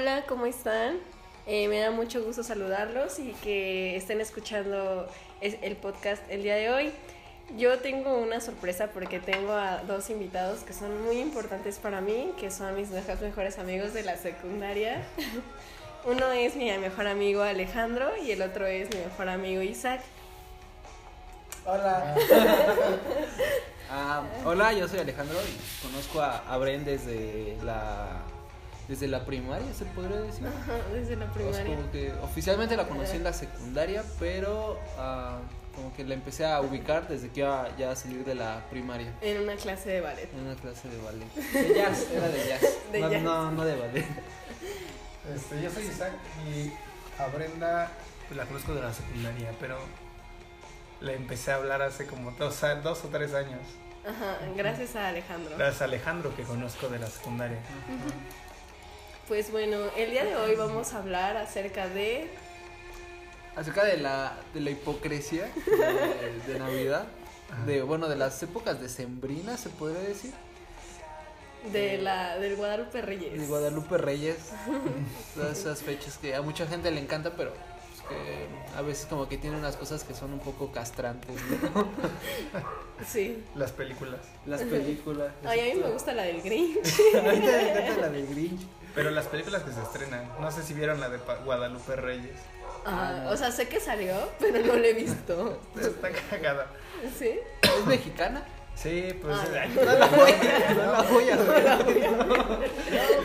Hola, ¿cómo están? Eh, me da mucho gusto saludarlos y que estén escuchando es- el podcast el día de hoy. Yo tengo una sorpresa porque tengo a dos invitados que son muy importantes para mí, que son mis mejores, mejores amigos de la secundaria. Uno es mi mejor amigo Alejandro y el otro es mi mejor amigo Isaac. Hola. Ah, hola, yo soy Alejandro y conozco a, a Bren desde la desde la primaria, se podría decir. Ajá, Desde la O sea, primaria. como que oficialmente la conocí en la secundaria, pero ah, como que la empecé a ubicar desde que iba ya a salir de la primaria. En una clase de ballet. En una clase de ballet. De jazz, era de jazz. De no, jazz. no, no de ballet. Este, yo soy Isaac y a Brenda pues, la conozco de la secundaria, pero le empecé a hablar hace como dos, dos o tres años. Ajá, gracias a Alejandro. Gracias a Alejandro que conozco de la secundaria. Pues bueno, el día de hoy vamos a hablar acerca de Acerca de la, de la hipocresía de, de Navidad. De, bueno, de las épocas decembrinas, se podría decir. de la del Guadalupe Reyes. De Guadalupe Reyes. Todas esas fechas que a mucha gente le encanta, pero pues, que a veces como que tiene unas cosas que son un poco castrantes, ¿no? Sí. Las películas. Las películas. Ay, a mí me gusta la del Grinch. A mí me encanta la de Grinch. Pero las películas que se estrenan, no sé si vieron la de Pa- Guadalupe Reyes. Ah, o sea, sé que salió, pero no la he visto. Está cagada. ¿Sí? ¿Es mexicana? Sí, pues. Ah. ay, No la voy, no la voy a ver.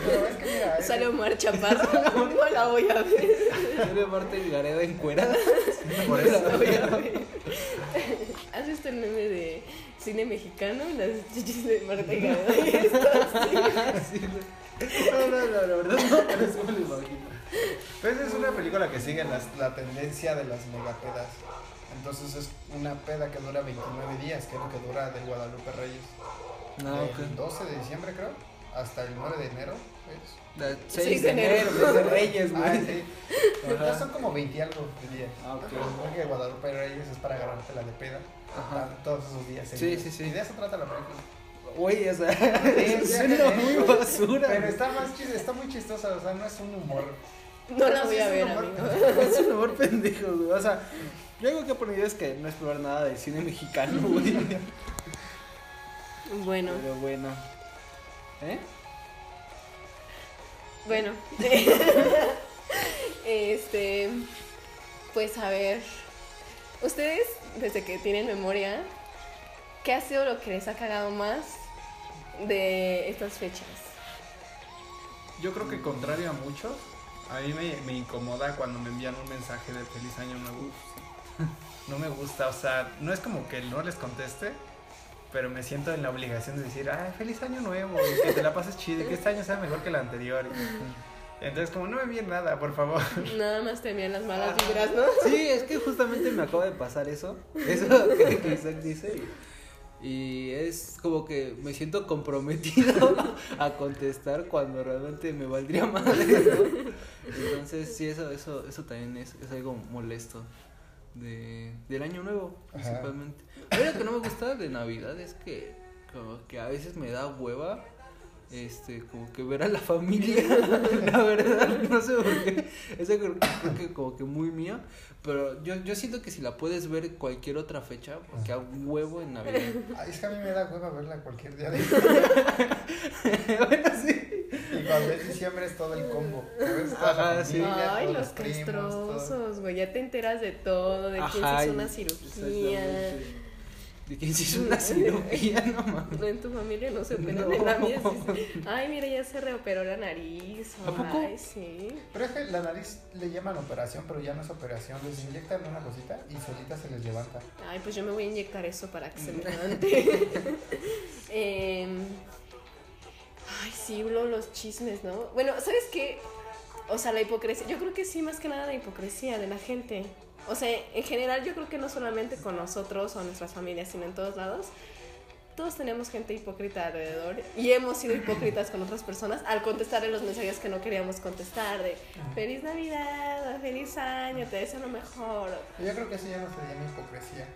pero es que mira, es- Sale Omar Chaparro. No la voy a ver. Sale Marta Gareda encuerada. por No la eso. voy a ver. ¿Has visto el meme de cine mexicano? Las chichis de Marta y Gareda y esto así. Sí, güey. No, no, no, la verdad no, pero eso me lo imagino. Pues es una película que sigue las- la tendencia de las megapedas. Entonces es una peda que dura 29 días, que es lo que dura del Guadalupe Reyes. No, Del ok. 12 de diciembre creo, hasta el 9 de enero. ¿ves? La Seis 6 de de enero, enero. es de Reyes, Ah, güey. sí. Ajá. Ya son como 20 y algo de días. Ah, ok. Pero supongo que Guadalupe Reyes es para agarrarte la de peda Ajá. todos esos días. Sí, sí, sí. Y de eso trata la película. Güey, o sea, Sí, suena muy basura. Pero está más chis- está muy chistosa, o sea, no es un humor. No la voy a es ver, humor. amigo. Es un humor pendejo, güey. O sea, yo algo que he aprendido es que no explorar nada del cine mexicano, güey. Bueno, Pero bueno. ¿Eh? bueno. Este, pues a ver, ustedes desde que tienen memoria, ¿qué ha sido lo que les ha cagado más de estas fechas? Yo creo que contrario a muchos, a mí me, me incomoda cuando me envían un mensaje de feliz año nuevo. No me gusta, o sea, no es como que no les conteste, pero me siento en la obligación de decir, ay, feliz año nuevo, y que te la pases chido, y que este año sea mejor que el anterior. Y- Entonces, como no me envíen nada, por favor. Nada más te envían las malas vibras, ¿no? Sí, es que justamente me acaba de pasar eso. Eso que, que Isaac dice. Y, y es como que me siento comprometido a contestar cuando realmente me valdría madre, ¿no? Entonces, sí, eso, eso, eso también es, es algo molesto. De, del año nuevo, Ajá. principalmente. A mí lo que no me gusta de Navidad es que como que a veces me da hueva este, como que ver a la familia, la verdad, no sé por qué, es algo que creo que como que muy mío, pero yo, yo siento que si la puedes ver cualquier otra fecha, porque a huevo en Navidad. Ay, es que a mí me da hueva verla cualquier día de bueno, sí. Y cuando es diciembre es todo el combo. Ajá, sí. Ay, todos los todo. castrosos, güey. Ya te enteras de todo, de quién se Ajá, hizo una cirugía. De quién se hizo una cirugía, no mames. No, en tu familia no se operan No. en la mía. Ay, mira, ya se reoperó la nariz. ¿A poco? Ay, sí. Pero es que la nariz le llaman operación, pero ya no es operación. Les inyectan una cosita y solita se les levanta. Ay, pues yo me voy a inyectar eso para que se me levante. Em, ay, sí, luego los chismes, ¿no? Bueno, ¿sabes qué? O sea, la hipocresía. Yo creo que sí, más que nada la hipocresía de la gente. O sea, en general, yo creo que no solamente con nosotros o nuestras familias, sino en todos lados. Todos tenemos gente hipócrita alrededor y hemos sido hipócritas con otras personas al contestarle los mensajes que no queríamos contestar de feliz Navidad, feliz año, te deseo lo mejor. Yo creo que eso ya no se llama hipocresía.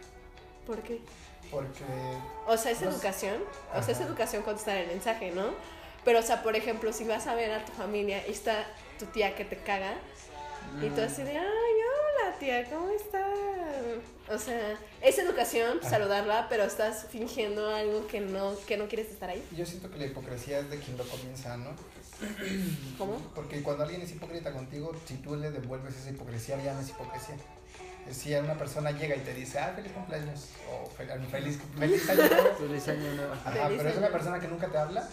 ¿Por qué? Porque O sea, es educación. O sea, es educación contestar el mensaje, ¿no? Pero, o sea, por ejemplo, si vas a ver a tu familia y está tu tía que te caga, y tú así de, hola tía, ¿cómo estás? O sea, es educación saludarla, pero estás fingiendo algo que no, que no quieres estar ahí. Yo siento que la hipocresía es de quien lo comienza, ¿no? ¿Cómo? Porque cuando alguien es hipócrita contigo, si tú le devuelves esa hipocresía, ya no es hipocresía. Si una persona llega y te dice, ah, feliz cumpleaños, o fel- feliz, feliz año nuevo, Feliz año nuevo. Ajá, Feliz pero es una persona que nunca te habla,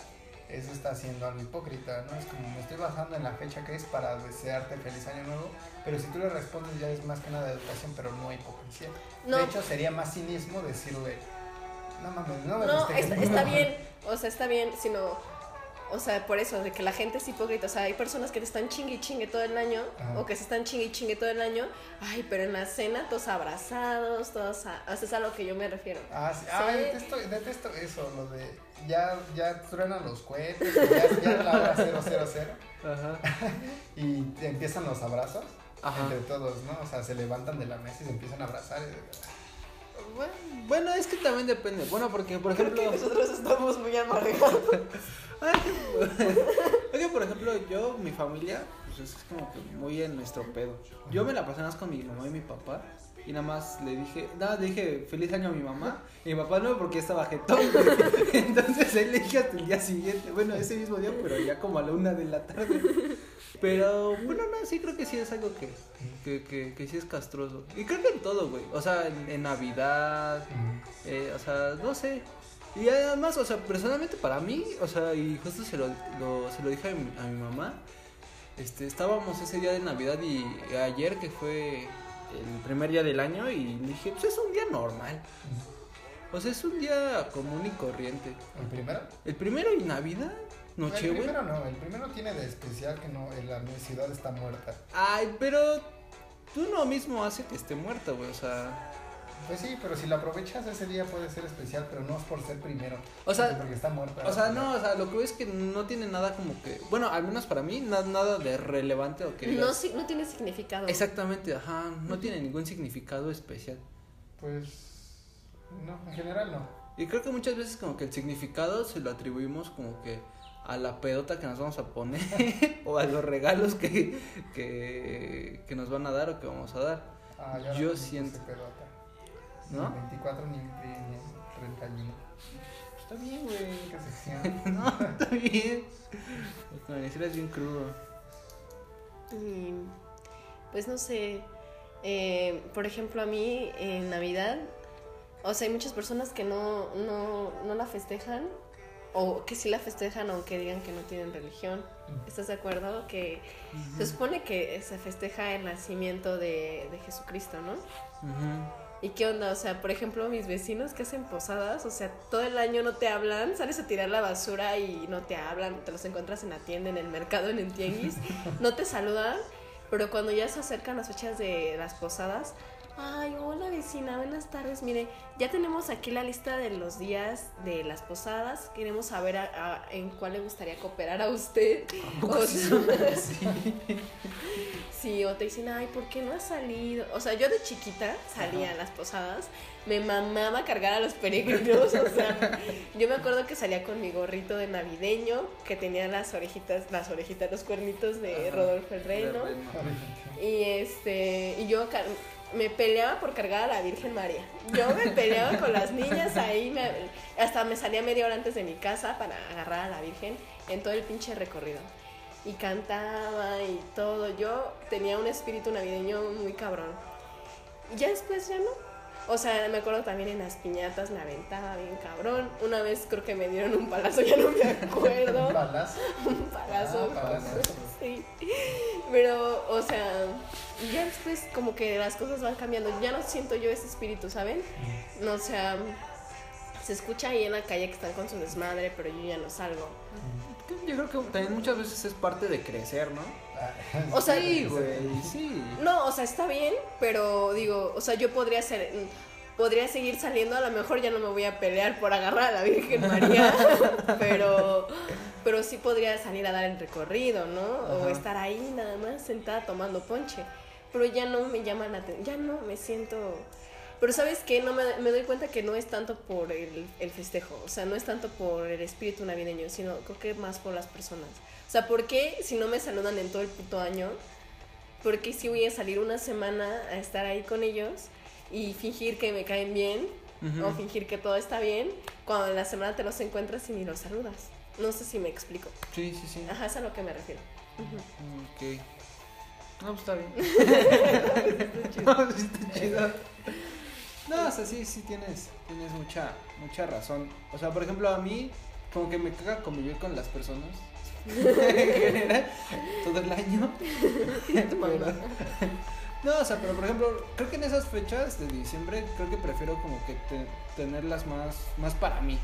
eso está siendo algo hipócrita, ¿no? Es como me estoy basando en la fecha que es para desearte feliz año nuevo, pero si tú le respondes ya es más que nada educación, pero no hipocresía. No. De hecho, sería más cinismo decirle, no mames, no me No, festejes". está, está bien, o sea, está bien, sino, o sea, por eso, de que la gente es hipócrita, o sea, hay personas que te están chingue y chingue todo el año, Ajá. o que se están chingue y chingue todo el año, ay, pero en la cena todos abrazados, todos, a, o sea, es a lo que yo me refiero. Ah, sí. Sí. Ah, detesto, detesto eso, lo de ya, ya truenan los cohetes, ya, ya es la hora 000 Ajá. y empiezan los abrazos Ajá. entre todos, ¿no? O sea, se levantan de la mesa y se empiezan a abrazar. y- Bueno, bueno, es que también depende. Bueno, porque, por ejemplo. nosotros estamos muy amargados. Es que, por ejemplo, yo, mi familia, pues es como que muy en nuestro pedo. Yo me la pasé más con mi mamá y mi papá. Y nada más le dije, nada, le dije feliz año a mi mamá. Y mi papá no, porque estaba jetón. Entonces él le dije hasta el día siguiente. Bueno, ese mismo día, pero ya como a la una de la tarde. Pero bueno, no, sí creo que sí es algo que, que, que, que sí es castroso. Y creo que en todo, güey. O sea, en, en Navidad, eh, o sea, no sé. Y además, o sea, personalmente para mí, o sea, y justo se lo, lo- se lo dije a mi, a mi mamá, este, estábamos ese día de Navidad y ayer que fue el primer día del año y dije, pues es un día normal. O sea, es un día común y corriente. ¿El primero? El primero y Navidad, No, el primero no, el primero tiene de especial que no, la ciudad está muerta. Ay, pero tú no mismo hace que esté muerta, güey, o sea... Pues sí, pero si lo aprovechas ese día puede ser especial, pero no es por ser primero. O sea, porque está muerta. O sea, no, o sea, lo que veo es que no tiene nada como que, bueno, al menos para mí, na- nada de relevante o que No, si- no tiene significado. Exactamente, ajá, no tiene ningún significado especial. Pues no, en general no. Y creo que muchas veces como que el significado se lo atribuimos como que a la pedota que nos vamos a poner o a los regalos que, que, que nos van a dar o que vamos a dar, Ah, ya Yo me siento- pedota. ¿No? Ni 24 ni, ni, ni 31. Está bien, güey. ¿Qué sección? No, está bien. Porque me hicieras bien crudo. Y, pues no sé, eh, por ejemplo a mí en Navidad, o sea, hay muchas personas que no, no, no la festejan o que sí la festejan aunque digan que no tienen religión. ¿Estás de acuerdo? Que se supone que se festeja el nacimiento de, de Jesucristo, ¿no? Ujú. ¿Y qué onda? O sea, por ejemplo, mis vecinos que hacen posadas, o sea, todo el año no te hablan, sales a tirar la basura y no te hablan, te los encuentras en la tienda, en el mercado, en el tianguis, no te saludan, pero cuando ya se acercan las fechas de las posadas, ay, hola vecina, buenas tardes, mire, ya tenemos aquí la lista de los días de las posadas, queremos saber a- a- en cuál le gustaría cooperar a usted. O sea, Sí, o te dicen, ay, ¿por qué no has salido? O sea, yo de chiquita salía a las posadas, me mamaba cargar a los peregrinos, o sea, yo me acuerdo que salía con mi gorrito de navideño, que tenía las orejitas, las orejitas, los cuernitos de Ajá. Rodolfo el Reno, y este, y yo me peleaba por cargar a la Virgen María. Yo me peleaba con las niñas ahí, me- hasta me salía media hora antes de mi casa para agarrar a la Virgen en todo el pinche recorrido. Y cantaba y todo. Yo tenía un espíritu navideño muy cabrón. Y ya después ya no. O sea, me acuerdo también en las piñatas me aventaba bien cabrón. Una vez creo que me dieron un palazo, ya no me acuerdo. Un balazo. un palazo. Ah, palazo. Sí. Pero, o sea, ya después como que las cosas van cambiando. Ya no siento yo ese espíritu, ¿saben? No, o sea, se escucha ahí en la calle que están con su desmadre, pero yo ya no salgo. Yo creo que también muchas veces es parte de crecer, ¿no? O sea, sí, güey, sí. No, o sea, está bien, pero digo, o sea, yo podría ser, podría seguir saliendo, a lo mejor ya no me voy a pelear por agarrar a la Virgen María, pero, pero sí podría salir a dar el recorrido, ¿no? O estar ahí nada más sentada tomando ponche, pero ya no me llama la atención, ya no me siento Pero ¿sabes qué? No me, me doy cuenta que no es tanto por el, el festejo, o sea, no es tanto por el espíritu navideño, sino creo que más por las personas. O sea, ¿por qué si no me saludan en todo el puto año? ¿Por qué si voy a salir una semana a estar ahí con ellos y fingir que me caen bien o fingir que todo está bien cuando en la semana te los encuentras y ni los saludas? No sé si me explico. Sí, sí, sí. Ajá, es a lo que me refiero. Ujú. Ok. No, pues está bien. no, sí está chido. No, o sea, sí, sí tienes, tienes mucha, mucha razón. O sea, por ejemplo, a mí, como que me caga convivir con las personas. en general, todo el año. No, o sea, pero por ejemplo, creo que en esas fechas de diciembre, creo que prefiero como que te- tenerlas más, más para mí.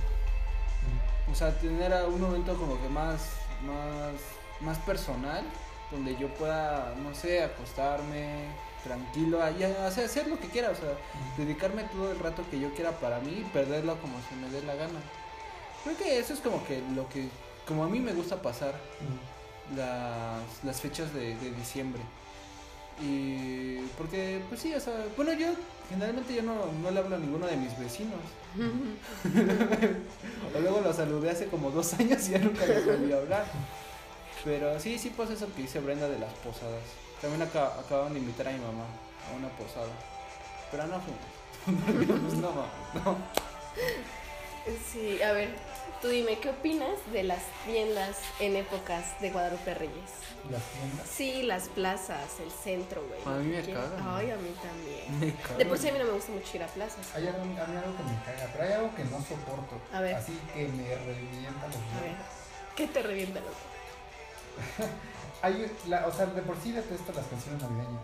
O sea, tener a un momento como que más, más, más personal, donde yo pueda, no sé, acostarme tranquilo, o sea, hacer lo que quiera, o sea, dedicarme todo el rato que yo quiera para mí y perderlo como se me dé la gana. Creo que eso es como que lo que, como a mí me gusta pasar las, las fechas de, de diciembre. Y porque, pues sí, o sea, bueno, yo generalmente yo no, no le hablo a ninguno de mis vecinos. o luego lo saludé hace como dos años y ya nunca les volví a hablar. Pero sí, sí pasa eso que dice Brenda de las posadas. También aca- acababan de invitar a mi mamá a una posada. Pero no fuimos. Pues, no, no. Sí, a ver, tú dime, ¿qué opinas de las tiendas en épocas de Guadalupe Reyes? Las tiendas. Sí, las plazas, el centro, güey. A mí me ¿Qué? cagan. Ay, a mí también. Me cago De por sí a mí no me gusta mucho ir a plazas. Hay algo, a mí algo que me caga, pero hay algo que no soporto. A ver. Así que me revienta los A ver. ¿qué te revienta, loco? Hay, la, o sea, de por sí detesto las canciones navideñas.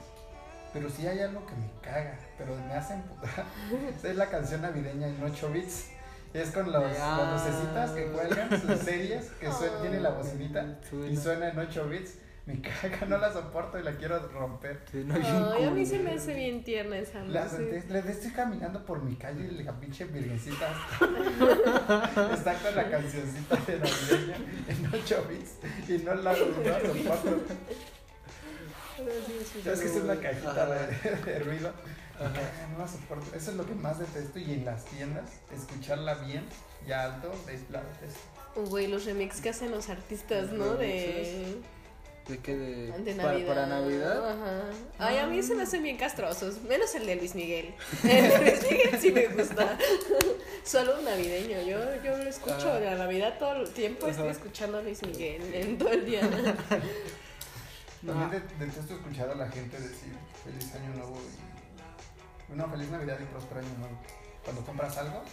Pero sí hay algo que me caga, pero me hace emputar. es la canción navideña en 8 bits. Es con los, Ah. las lucecitas que cuelgan, sus series, que suen- tiene la bocinita y Suena. suena en 8 bits. Me caga, no la soporto y la quiero romper. Ay, a mí se me hace bien tierna esa La, le estoy caminando por mi calle y la pinche virgencita está con la cancioncita de navideña en 8 bits y no la, no la soporto. ¿Sabes que es una cajita de, de ruido? Caga, no la soporto. Eso es lo que más detesto y en las tiendas, escucharla bien y alto, es la detesto. Güey, los remix que hacen los artistas, ¿no? De, ¿De qué? De, de para- Navidad. Para, Navidad. Ajá. Ay, a mí se me hacen bien castrosos. Menos el de Luis Miguel. El de Luis Miguel sí me gusta. Solo un navideño. Yo, yo lo escucho Ah. la Navidad todo el tiempo. Estoy escuchando a Luis Miguel en todo el día. También de- detesto escuchar a la gente decir feliz año nuevo y. Una feliz Navidad y próspero año nuevo. Cuando compras algo,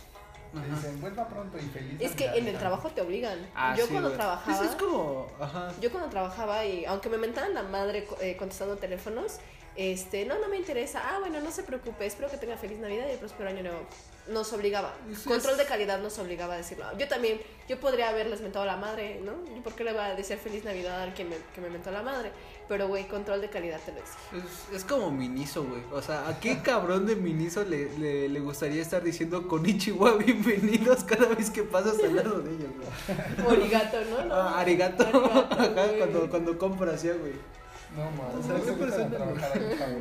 te dicen vuelva pronto y feliz Es que Navidad", en el trabajo te obligan. Ah, yo sí, cuando güey. trabajaba. Es, es como, ajá. Yo cuando trabajaba y aunque me mentaban la madre co- eh, contestando teléfonos, este, no, no me interesa. Ah, bueno, no se preocupe, espero que tenga feliz Navidad y próspero año nuevo. Nos obligaba. Sí, Control de calidad nos obligaba a decirlo. Yo también, yo podría haberles mentado a la madre, ¿no? ¿Y por qué le va a decir feliz Navidad al que me, que me mentó a la madre? Pero, güey, control de calidad te lo exige. Es, es como Miniso, güey. O sea, ¿a qué cabrón de Miniso le, le, le gustaría estar diciendo con Ichiwa bienvenidos cada vez que pasas al lado de ellos, güey? Origato, ¿no? no Ah, arigato. Arigato, Ajá, cuando, cuando compras ya, güey. No mames, O sea, no ¿qué se metan a persona-.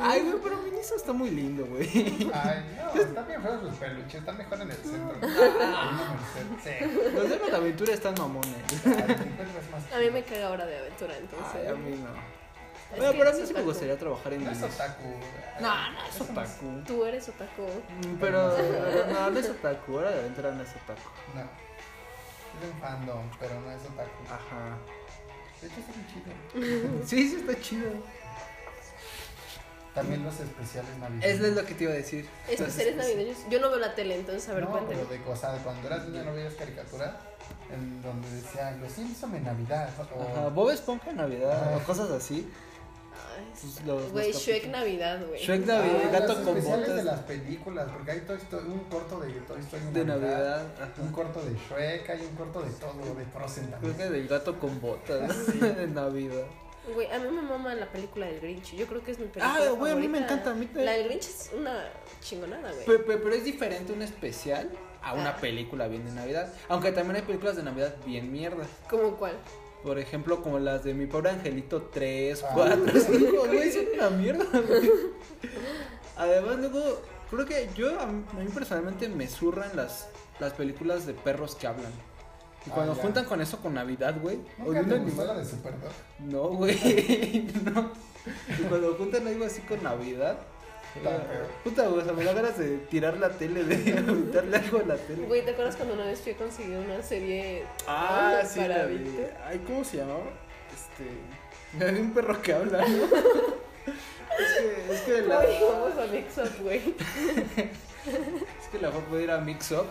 Ay, güey, pero Miniso está muy lindo, güey. Ay, no, están bien feos sus peluches, están mejor en el centro. Ahí no. Los de la aventura están mamones. A mí me caga hora de aventura, entonces. Ay, a mí no. Bueno, pero a mí sí me gustaría trabajar en No es otaku. No, no es otaku. Tú eres otaku. Mm, Pero no, no es otaku. Hora de aventura no es otaku. No. Es un fandom, pero no es otaku. Ajá. De hecho, está muy chido. Sí, sí está chido. También los especiales navideños. Eso es lo que te iba a decir. Especiales navideños. Yo no veo la tele, entonces a ver, no, cuéntame. pero de, sea, cuando eras niña no veías caricatura en donde decían los Simpson en Navidad. O, Ajá, Bob Esponja en Navidad Ajá. o cosas así. Ay, Pues los- Güey, los Shrek. Navidad, güey. Shrek Ah, Navidad, gato los con especiales botas de las películas, porque hay Toy Story- un corto de Toy Story de Navidad. un corto de Shrek, hay un corto de todo, de Frozen Creo también. que del gato con botas de Navidad. Güey, a mí me mama la película del Grinch. Yo creo que es mi película. Ah, güey, a mí me encanta, a mí te- La del Grinch es una chingonada, güey. Pe- pe- Pero, es diferente un especial a una Ah. película bien de Navidad. Aunque también hay películas de Navidad bien mierda. ¿Cómo cuál? Por ejemplo, como las de Mi Pobre Angelito 3, Ah. 4, 5, güey, son una mierda, güey. Además, luego, Creo que yo, a mí, personalmente me zurran las, las películas de perros que hablan. Y Ah, cuando ya. juntan con eso con Navidad, güey. o ¿Nunca de te gustó la de Superdog? No, güey. no. Y cuando juntan algo así con Navidad. Puta, güey, o sea, me da ganas de tirar la tele, de aventarle algo a la tele. Güey, ¿te acuerdas cuando una vez fui a conseguir una serie Ah, sí, para la de... Ay, ¿cómo se llamaba? Este... Había un perro que habla, ¿no? es que, es que la... Ay, vamos a Mix Up, güey. Es que la fue poder ir a Mix Up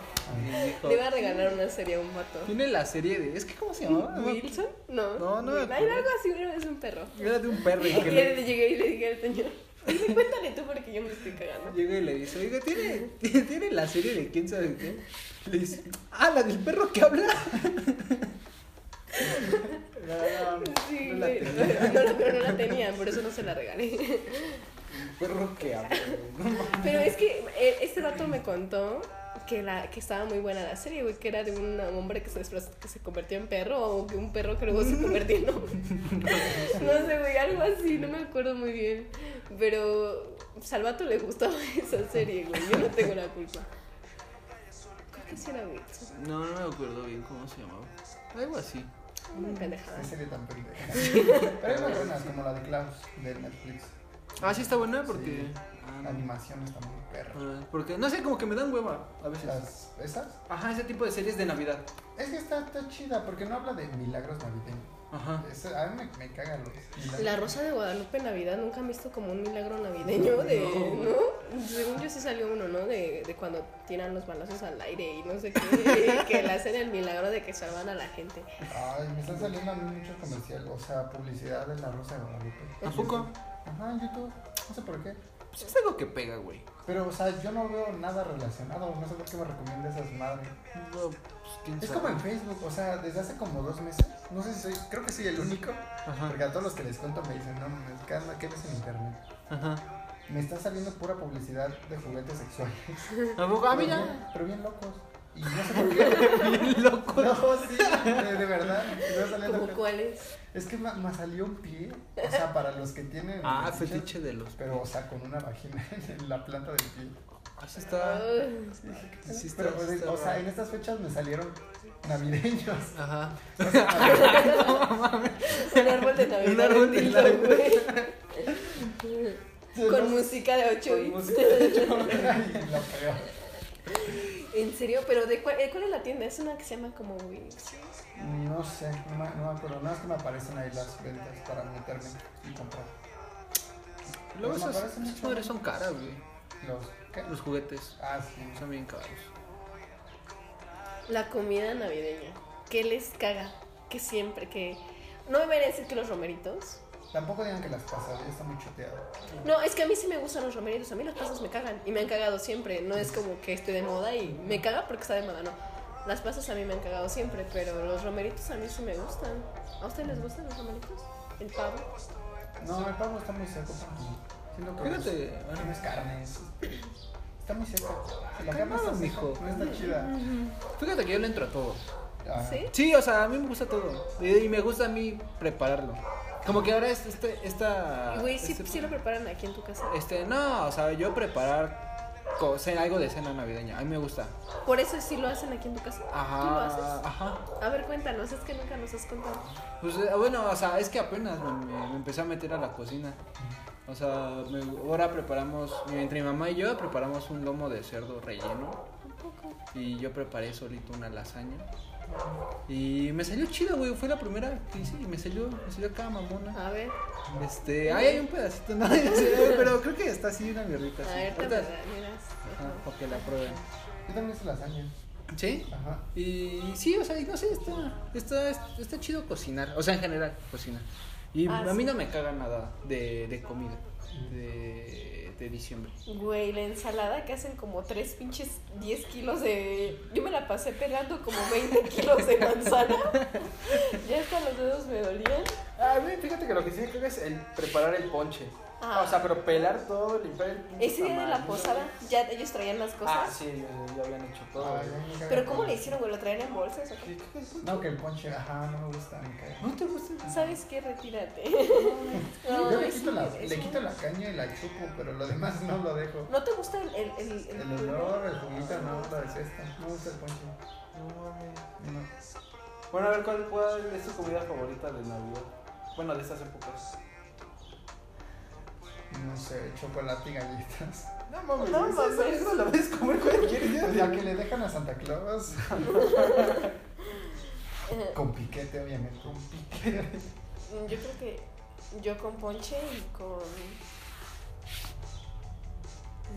dijo... Le iba a regalar una serie a un vato. Tiene la serie de... Es que, ¿cómo se llamaba? ¿Wilson? No. No, no me acuerdo. algo así, pero es un perro. Era de un perro y Y que le le... llegué y le dije al señor, dime, cuéntale tú porque yo me estoy cagando. Llega y le dice, oiga, ¿tiene, tiene, la serie de quién sabe qué? Le dice, ah, la del perro que habla. No, no, Sí, no la tenía. No, no, pero no la tenía, por eso no se la regalé. Perro que habla. Pero es que eh, este dato me contó que, la, que estaba muy buena la serie, güey, que era de un hombre que se, que se convirtió en perro o que un perro que luego se convirtió en hombre. No sé, güey, algo así, no me acuerdo muy bien. Pero Salvato le gustaba esa serie, güey, yo no tengo la culpa. Creo que sí era Wilson. No, no me acuerdo bien cómo se llamaba. Algo así. Una pendejada. Qué serie tan pendeja. Pero hay más buenas, como la de Klaus, de Netflix. Ah, sí está buena porque... Sí. Ah, no. animación está muy perra. Ah, porque, no sé, como que me dan hueva a veces. Las, ¿Esas? Ajá, ese tipo de series de Navidad. Es que está, está chida, porque no habla de milagros navideños. Ajá. Es- a mí me, me cagan los milagros. La Rosa de Guadalupe en Navidad nunca han visto como un milagro navideño de, ¿no? Según yo sí salió uno, ¿no? De, de cuando tiran los balazos al aire y no sé qué, que le hacen el milagro de que salvan a la gente. Ay, me están saliendo a mí mucho comercial, o sea, publicidad de la Rosa de Guadalupe. ¿A poco? Ajá, en YouTube. No sé por qué. Pues es algo que pega, güey. Pero, o sea, yo no veo nada relacionado. No sé por qué me recomienda esas madres. No, pues, quién Es sabe. como en Facebook, o sea, desde hace como dos meses. No sé si soy, creo que soy el único. Ajá. Porque a todos los que les cuento me dicen, no, ¿qué, anda- ¿qué ves en internet? Ajá. Me está saliendo pura publicidad de juguetes sexuales. ¿A? Ah, mira. bien- Pero bien locos. Y no sé por qué. Bien loco. No, sí, de, de verdad. me está saliendo- ¿Como cuáles? Es que me, me salió un pie, o sea, para los que tienen. Ah, fetiches, fetiche de los. Pero, o sea, con una vagina en la planta del pie. Así está. Ay, Sí está, Pero, sí está o sea, en estas fechas me salieron navideños. Ajá. O sea, un árbol de Navidad. Un árbol de Navidad. Con música de 8 Con bits. música de hecho, y la peor. ¿En serio? ¿Pero de cuál, eh, cuál es la tienda? Es una que se llama como Wix. No sé, no me, no me acuerdo. No es que me aparecen ahí las ventas para meterme y comprar. Luego esas, esas madres son caras, güey. Los, ¿qué? Los juguetes Ah, sí. son bien caros. La comida navideña. ¿Qué les caga? Que siempre, que... No me a decir que los romeritos. Tampoco digan que las pasas, ya está muy chuteado. No, es que a mí sí me gustan los romeritos. A mí las pasas me cagan. Y me han cagado siempre. No es como que esté de moda y me caga porque está de moda, no. Las pasas a mí me han cagado siempre, pero los romeritos a mí sí me gustan. ¿A ustedes les gustan los romeritos? El pavo. No, el pavo está muy seco para mí. Siento que Fíjate, es- bueno. no es carne, es- está muy seco. Si la carne está mijo. seca, no está chida. Fíjate que yo le entro a todo. Ah, ¿Sí? Sí, o sea, a mí me gusta todo. Y, y me gusta a mí prepararlo. Como que ahora es este, esta. Y güey, ¿sí, este, sí lo preparan aquí en tu casa. este, no, o sea, yo preparar co- ce- algo de cena navideña. A mí me gusta. Por eso sí lo hacen aquí en tu casa. Ajá. ¿Tú lo haces? Ajá. A ver, cuéntanos, es que nunca nos has contado. Pues eh, bueno, o sea, es que apenas me, me- me empecé a meter a la cocina. O sea, me- ahora preparamos, entre mi mamá y yo preparamos un lomo de cerdo relleno. Poco. Y yo preparé solito una lasaña. Y me salió chido, güey. Fue la primera que hice y me salió, me salió acá mamona. A ver, Este, ahí hay un pedacito, ¿no? Pero creo que está así una mierdita. a así. ver, te miras. Ajá, para que la prueben. Yo también hice lasaña. ¿Sí? Ajá. Y sí, o sea, y no sé, está, está, está chido cocinar. O sea, en general, cocinar. Y Ah, a mí sí. no me caga nada de, de comida de, de diciembre. Güey, la ensalada que hacen como 3 pinches 10 kilos de... Yo me la pasé pegando como 20 kilos de manzana. ya hasta los dedos me dolían. A mí, fíjate que lo que sí caga es el preparar el ponche. Ah. O sea, pero pelar todo, limpiar el pinche Ese día de la posada, ya ellos traían las cosas. Ah, sí, ya, ya habían hecho todo. Ay, güey. Pero ¿cómo le hicieron, güey? ¿Lo traían en bolsas o qué? ¿Qué- qué es? No, que el ponche, ajá, no me gusta, me cae. ¿No te gusta? ¿Sabes qué? Retírate. Yo le quito, la, le un- quito la caña y la chupo, pero lo demás no lo dejo. ¿No te gusta el, el, el, El olor, el juguito, no, lo detesto. No me gusta el ponche. No, mames. No. Bueno, a ver, ¿cuál, ¿cuál es tu comida favorita de Navidad? Bueno, de estas épocas. No sé, chocolate y galletas. No mames, No eso, eso- mames. eso lo puedes comer cualquier día. La que le dejan a Santa Claus. Con piquete, obviamente. Con piquete. Yo creo que yo con ponche y con...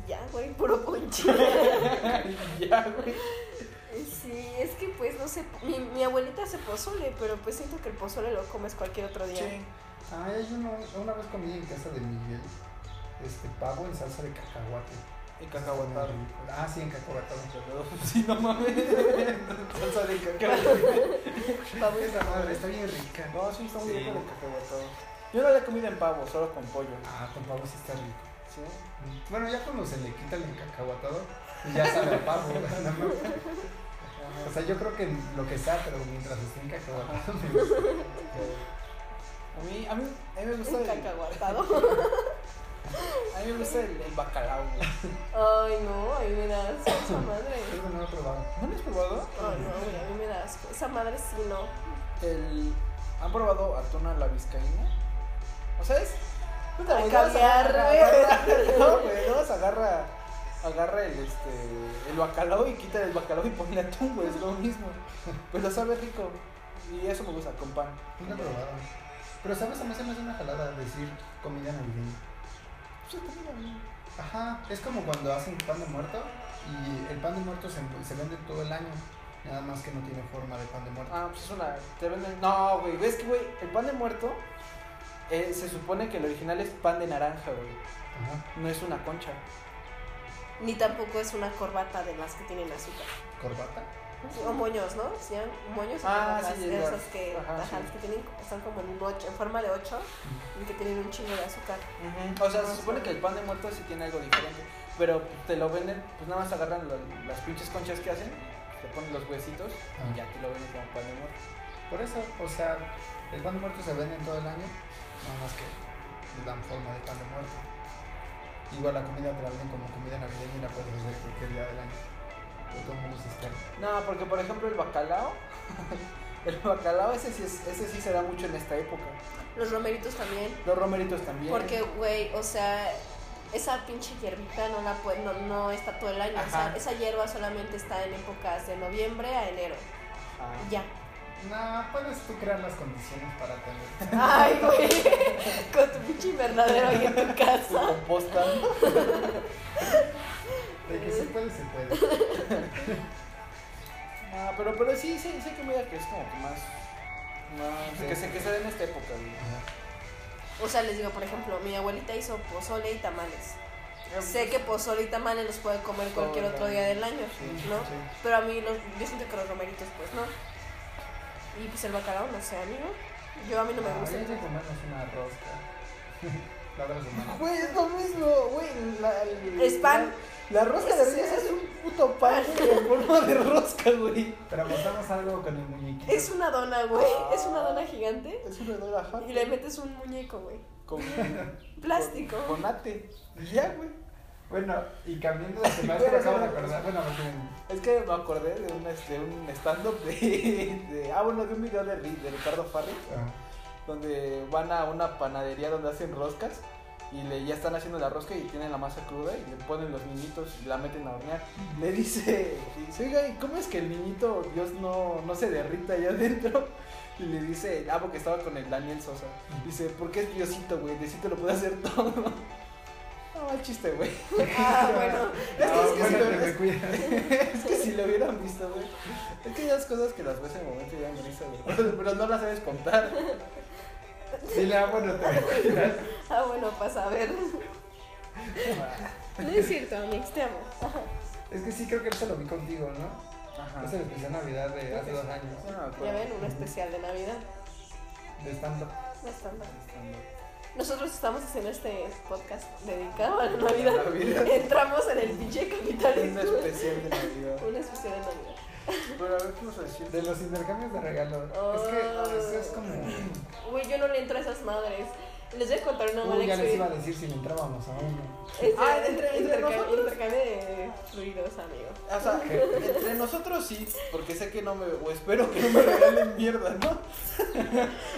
Ya, güey, puro ponche. ya, güey. Sí, es que pues no sé, mi, mi abuelita hace pozole, pero pues siento que el pozole lo comes cualquier otro día. Sí. Ay, hay uno, una vez comí en casa de Miguel este pavo en salsa de cacahuate. Y cacahuatado. Ah, sí, en cacahuatado. Sí, no mames. Salsa de cacahuatado. Pavo y Esa madre está bien rica. No, sí, está muy Sí. rico el cacahuatado. Yo no la he comido en pavo, solo con pollo. Ah, con pavo sí está rico. ¿Sí? Bueno, ya cuando se le quita el encacahuatado, ya sabe a pavo. O sea, yo creo que lo que sea, pero mientras esté encacahuatado me gusta. A mí, a mí, a mí me gusta el, cacahuatado. a mí me gusta el, el bacalao, güey. Ay, no, a mí me da asco esa madre. Creo que no lo he probado. ¿No lo has probado? Ay, no, güey, a mí me da asco. Esa madre sí no. El, ¿Han probado atún a la vizcaína? ¿O sabes? Puta, A güey, nada más caviar, güey. No, güey, no, agarra, agarra el, este, el bacalao y quita el bacalao y pone atún, güey, es lo mismo. Pues lo sabe rico. Y eso me gusta, con pan. No lo he probado. Pero, ¿sabes? A mí se me hace una jalada decir comida navideña. Pues, está bien. Ajá, es como cuando hacen pan de muerto y el pan de muerto se, se vende todo el año. Nada más que no tiene forma de pan de muerto. Ah, pues es una. Te venden. No, güey, ves que, güey, el pan de muerto eh, se supone que el original es pan de naranja, güey. Ajá. No es una concha. Ni tampoco es una corbata de las que tienen azúcar. ¿Corbata? O moños, ¿no? ¿Se llaman moños Ah, corbatas? sí, Esas las- que, ajá, ajá, sí. las que tienen, están como en un ocho, en forma de ocho y que tienen un chingo de azúcar. O sea, se supone que el pan de muerto sí tiene algo diferente. Pero te lo venden, pues nada más agarran la- las pinches conchas que hacen, te ponen los huesitos Ah. y ya te lo venden como pan de muerto. Por eso, o sea, el pan de muerto se vende todo el año, nada más que le dan forma de pan de muerto. Igual la comida te la venden como comida navideña y la puedes hacer cualquier día del año. Todo el mundo se espera. No, porque por ejemplo el bacalao, el bacalao ese sí, es- ese sí se da mucho en esta época. Los romeritos también. Los romeritos también. Porque, güey, o sea, esa pinche hierbita no la puede, no, no está todo el año. O sea, esa hierba solamente está en épocas de noviembre a enero. Ya. No, puedes tú crear las condiciones para tener. Ay, güey. Con tu pinche invernadero ahí en tu casa. composta. De que se puede, se puede. Ah, pero, pero sí, sí, sí hay comida que es como que más. más que, se, que se da en esta época, güey. O sea, les digo, por ejemplo, mi abuelita hizo pozole y tamales. Sé que pozole y tamales los puede comer cualquier otro día del año, Sí, ¿no? sí. Pero a mí, los, yo siento que los romeritos, pues no. Y pues el bacalao, no sé, amigo. Yo a mí no me Ah, gusta. ya hay que comernos una rosca. Güey, es lo mismo, güey. Es pan. La, rosca de Es- reyes es un puto pan en forma de rosca, güey. Pero apostamos algo con el muñequito. Es una dona, güey. Es una dona gigante. Es una dona ajá. Y le metes un muñeco, güey. Con Plástico. Con, con ate. Y ya, güey. Bueno, y cambiando de tema, es que me acabo de acordar. Bueno, porque Es que me acordé de un, de un stand-up de, de. Ah, bueno, de un video de Ricardo Farri. ah, Donde van a una panadería donde hacen roscas. Y le, ya están haciendo la rosca y tienen la masa cruda y le ponen los niñitos y la meten a hornear. Le dice, dice, oiga, ¿y cómo es que el niñito Dios no, no se derrita allá adentro? Y le dice, ah, porque estaba con el Daniel Sosa. Dice, porque es Diosito, güey, Diosito lo puede hacer todo. No, mal chiste, güey. Ah, bueno. Es que, no, es, que bueno, si lo, es- que si lo hubieran visto, güey. Es que hay cosas que las ves en el momento y dan risa, güey. Pero, pero no las sabes contar. Dile, ah, bueno, te me cuidas. Ah, bueno, pasa a ver. No es cierto, Amix, te amo. Es que sí, creo que eso lo vi contigo, ¿no? Ajá. Es el especial Navidad de hace dos años. Ya ven, un especial de Navidad. De stand-up. Mal. Stand-up. nosotros estamos haciendo este podcast dedicado a la Navidad. Navidad. Entramos en el pinche Un capitalismo. especial de Navidad. Una especial de Navidad. Pero a ver, ¿qué vas a decir? De los intercambios de regalos. Es que eso es como. Güey, yo no le entro a esas madres. Les voy a contar una mala Uy, ya les iba a decir si le entrábamos a uno. Ah, entre, entre- entre intercambio, nosotros. intercambio de fluidos, amigo. O sea, entre nosotros sí, porque sé que no me, o espero que no me regalen mierda, ¿no?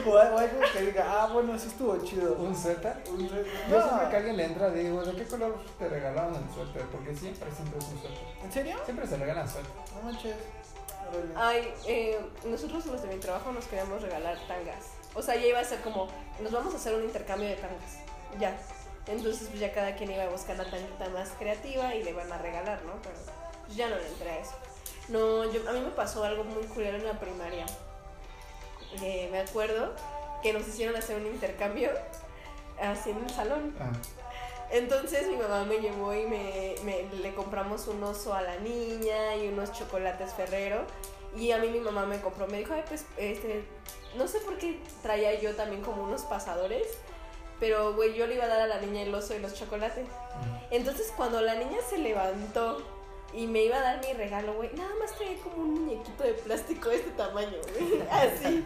o, o algo que diga, ah, bueno, sí estuvo chido. ¿Un suéter? Un Yo No. siempre que alguien le entra digo, ¿de qué color te regalaron el suéter? Porque siempre, siempre es un suéter. ¿En serio? Siempre se regalan suéter. No manches. Ay, eh, nosotros los de mi trabajo nos queríamos regalar tangas. O sea, ya iba a ser como, nos vamos a hacer un intercambio de tangas. Ya. Entonces, pues ya cada quien iba a buscar la tanguita más creativa y le van a regalar, ¿no? Pero pues, ya no le entré a eso. No, yo, a mí me pasó algo muy culero en la primaria. Eh, me acuerdo que nos hicieron hacer un intercambio así en el salón. Ah. Entonces mi mamá me llevó y me, me- le compramos un oso a la niña y unos chocolates Ferrero. Y a mí mi mamá me compró, me dijo, ay, pues, este, no sé por qué traía yo también como unos pasadores. Pero, güey, yo le iba a dar a la niña el oso y los chocolates. Entonces cuando la niña se levantó y me iba a dar mi regalo, güey, nada más traía como un muñequito de plástico de este tamaño, güey. Así.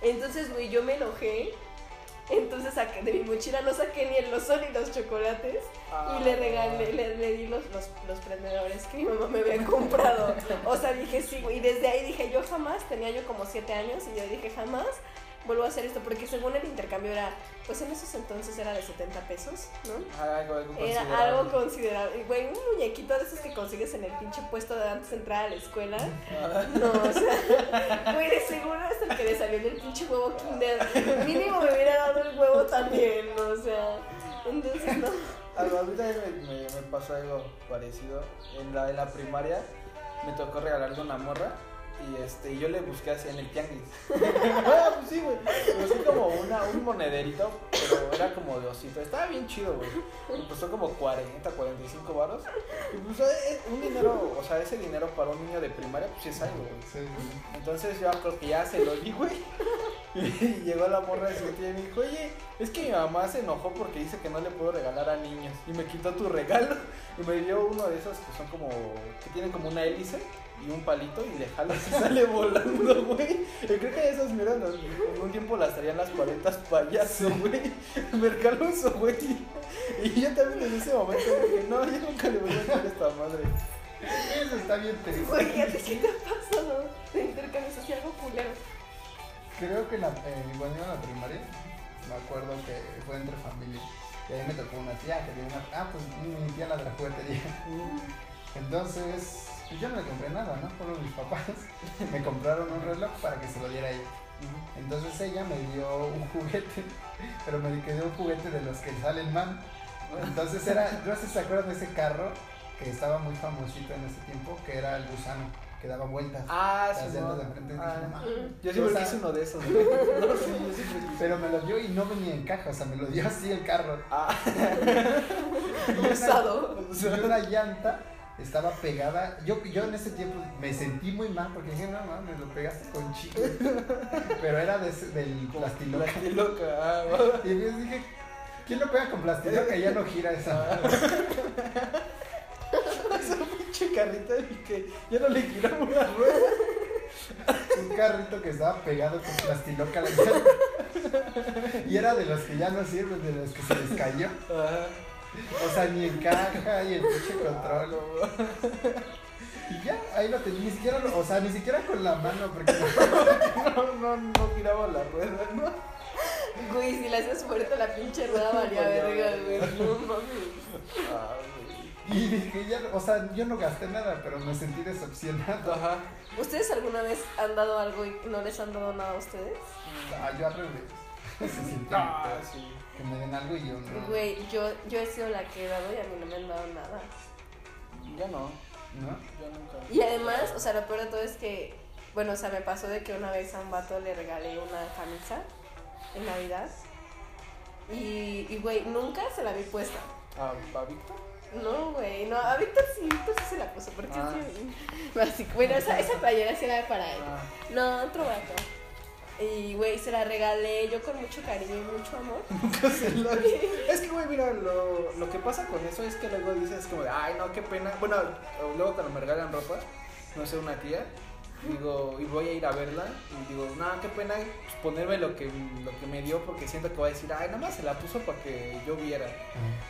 Entonces, güey, yo me enojé. Entonces saqué, de mi mochila no saqué ni el oso ni los chocolates. Ah. Y le regalé, le, le di los, los, los prendedores que mi mamá me había comprado. O sea, dije sí. Y desde ahí dije, yo jamás, tenía yo como siete años, y yo dije, jamás vuelvo a hacer esto. Porque según el intercambio era, pues en esos entonces era de 70 pesos, ¿no? Algo, algo Era algo considerable. Güey, un muñequito de esos que consigues en el pinche puesto de antes de entrar a la escuela. No, o sea, güey, de seguro es el que le salió en el pinche huevo Kinder. Mínimo me hubiera dado el huevo también, ¿no? o sea. Entonces, no. Algo, a mí también me, me, me pasó algo parecido. En la, en la primaria me tocó regalarle una morra y este yo le busqué así en el tianguis. ah, pues sí, güey. Busqué como una, un monederito, pero era como de osito. Estaba bien chido, güey. Me costó como 40, 45 varos. Y pues eh, un dinero, o sea, ese dinero para un niño de primaria, pues es algo, güey. Entonces yo creo que ya se lo di, güey. Y llegó la morra de siguiente día y me dijo, oye, es que mi mamá se enojó porque dice que no le puedo regalar a niños. Y me quitó tu regalo. Y me dio uno de esos que son como, que tienen como una hélice y un palito y le jalas y sale volando, güey. Y creo que esas, mira, las- en un tiempo las traían las paletas payaso, güey. Me regaló eso, güey. Y yo también en ese momento dije, no, yo nunca le voy a dar esta madre. Eso está bien triste. Güey, ¿a ti qué te ha pasado de intercambios así algo culero? Creo que la, eh, cuando iba a la primaria, me acuerdo que fue entre familia. Y ahí me tocó una tía que tenía una. Ah, pues mi tía la de la juguetería. Entonces, pues yo no le compré nada, ¿no? Fueron mis papás. Me compraron un reloj para que se lo diera a ella. Entonces ella me dio un juguete, pero me dio un juguete de los que salen mal. Entonces era, no sé si se acuerdan de ese carro que estaba muy famosito en ese tiempo, que era el gusano, que daba vueltas. Ah, sí, no. de enfrente, dije, Ah. "No mames". Yo siempre quise uno de esos. sí, yo siempre. Pero me lo dio y no venía en caja, o sea, me lo dio así el carro. Ah, Y una- Usado. Y una llanta estaba pegada. Yo, yo en ese tiempo me sentí muy mal porque dije, no mames, lo pegaste con chicle. Pero era de ese- del plastiloca. loca. Ah. Y entonces dije, ¿quién lo pega con plastiloca? Ya no gira esa. Pinche carrita y que ya no le giramos la rueda. Un carrito que estaba pegado con plastiloca la llanta. Y era de los que ya no sirven, de los que se les cayó. Ajá. O sea, ni encaja y el pinche Ah, control. no, Y ya, ahí lo tenía, ni siquiera, lo- o sea, ni siquiera con la mano, porque no, no, no giraba la rueda, ¿no? Güey, si le haces fuerte la pinche rueda valía verga, güey. No mames. Y dije, ya, o sea, yo no gasté nada, pero me sentí decepcionado. Ajá. ¿Ustedes alguna vez han dado algo y no les han dado nada a ustedes? Ah, yo al revés. Se Ah, sí. que me den algo y yo no. Güey, yo, yo he sido la que he dado y a mí no me han dado nada. Ya no, ¿No? yo nunca. Y además, o sea, lo peor de todo es que, bueno, o sea, me pasó de que una vez a un vato le regalé una camisa en Navidad. Y, y güey, nunca se la vi puesta. ¿A, a Víctor? No, güey, no, a Víctor sí, Víctor sí se la puso, porque Ah. sí. Así, bueno, esa, esa playera sí era para él. Ah, No, otro vato. Y, güey, se la regalé yo con mucho cariño y mucho amor. Nunca se lo Es que, güey, mira, lo, lo que pasa con eso es que luego dices como de, ay, no, qué pena. Bueno, luego cuando me regalan ropa, no sé, una tía, digo, y voy a ir a verla, y digo, no, qué pena pues, ponerme lo que, lo que me dio, porque siento que va a decir, ay, nada más se la puso para que yo viera.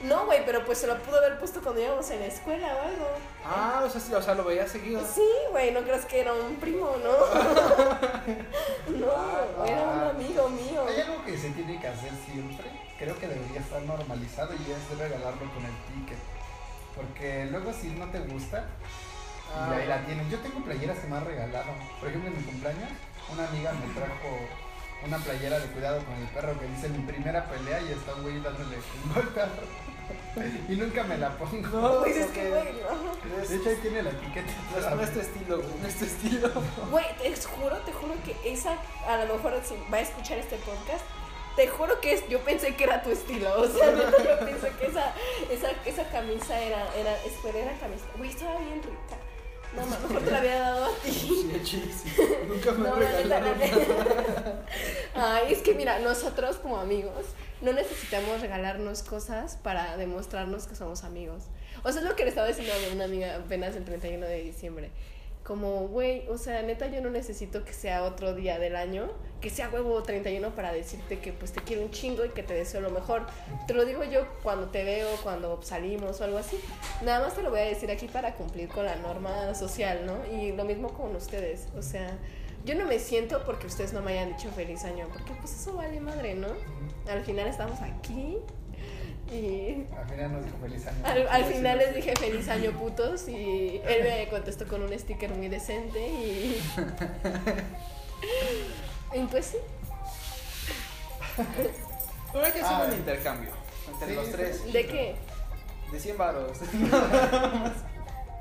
No, güey, pero pues se lo pudo haber puesto cuando íbamos en la escuela o algo. Ah, o sea, sí, o sea lo veía seguido. Sí, güey, no creas que era un primo, ¿no? no, era un amigo mío. Hay algo que se tiene que hacer siempre, creo que debería estar normalizado y es regalarlo con el ticket. Porque luego si no te gusta, Ah, y ahí la tienes. Yo tengo playeras que me han regalado. Por ejemplo, en mi cumpleaños, una amiga me trajo una playera de cuidado con el perro que dice mi primera pelea y está un güey dándole un golpe al perro. Y nunca me la pongo. No, Pues es que, güey, no. De hecho, ahí tiene la etiqueta. no es- no es tu estilo, güey, no es tu estilo. Güey, te juro, te juro que esa, a lo mejor si va a escuchar este podcast, te juro que es, yo pensé que era tu estilo. O sea, neta, yo pensé que esa, esa, esa camisa era, era, espera, era camisa. Güey, estaba bien rica. No, ma, mejor te la había dado a ti. Sí. Nunca me No, neta. Ay, es que mira, nosotros como amigos no necesitamos regalarnos cosas para demostrarnos que somos amigos. O sea, es lo que le estaba diciendo a una amiga apenas el 31 de diciembre. Como, güey, o sea, neta, yo no necesito que sea otro día del año, que sea huevo 31 para decirte que pues te quiero un chingo y que te deseo lo mejor. Te lo digo yo cuando te veo, cuando salimos o algo así. Nada más te lo voy a decir aquí para cumplir con la norma social, ¿no? Y lo mismo con ustedes. O sea, yo no me siento porque ustedes no me hayan dicho feliz año, porque pues eso vale madre, ¿no? Al final estamos aquí y Al final nos dijo feliz año. al, al final les dije feliz año putos y él me contestó con un sticker muy decente y... y pues sí. Pero hay que hacer Ah. un intercambio entre Sí, los tres. ¿De qué? De 100 varos.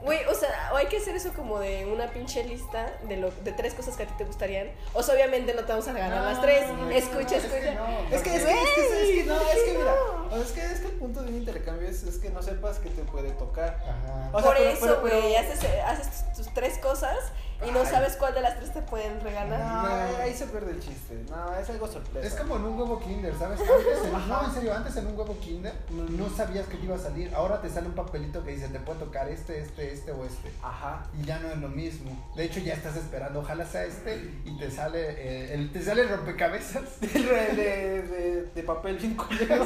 Güey, o sea, o hay que hacer eso como de una pinche lista de, lo, de tres cosas que a ti te gustarían. O sea, obviamente no te vamos a regalar No, las tres. no, no, escucha, es que escucha. no, Es que, es que, es que, es que, no, es que Güey, mira, no. O sea, es que, es que el punto de un intercambio es, es que no sepas que te puede tocar. Ajá. O sea, Por pero- eso, güey, haces, haces tus, tus tres cosas y no sabes cuál de las tres te pueden regalar. No, ahí se pierde el chiste. No, es algo sorpresa. Es como en un huevo kinder, ¿sabes? Antes en, no, en serio, antes en un huevo kinder no sabías que te iba a salir. Ahora te sale un papelito que dice te puede tocar este, este, este o este. Ajá. Y ya no es lo mismo. De hecho, ya estás esperando, ojalá sea este y te sale eh, el, te sale el rompecabezas. De, de, de, de papel bien culero.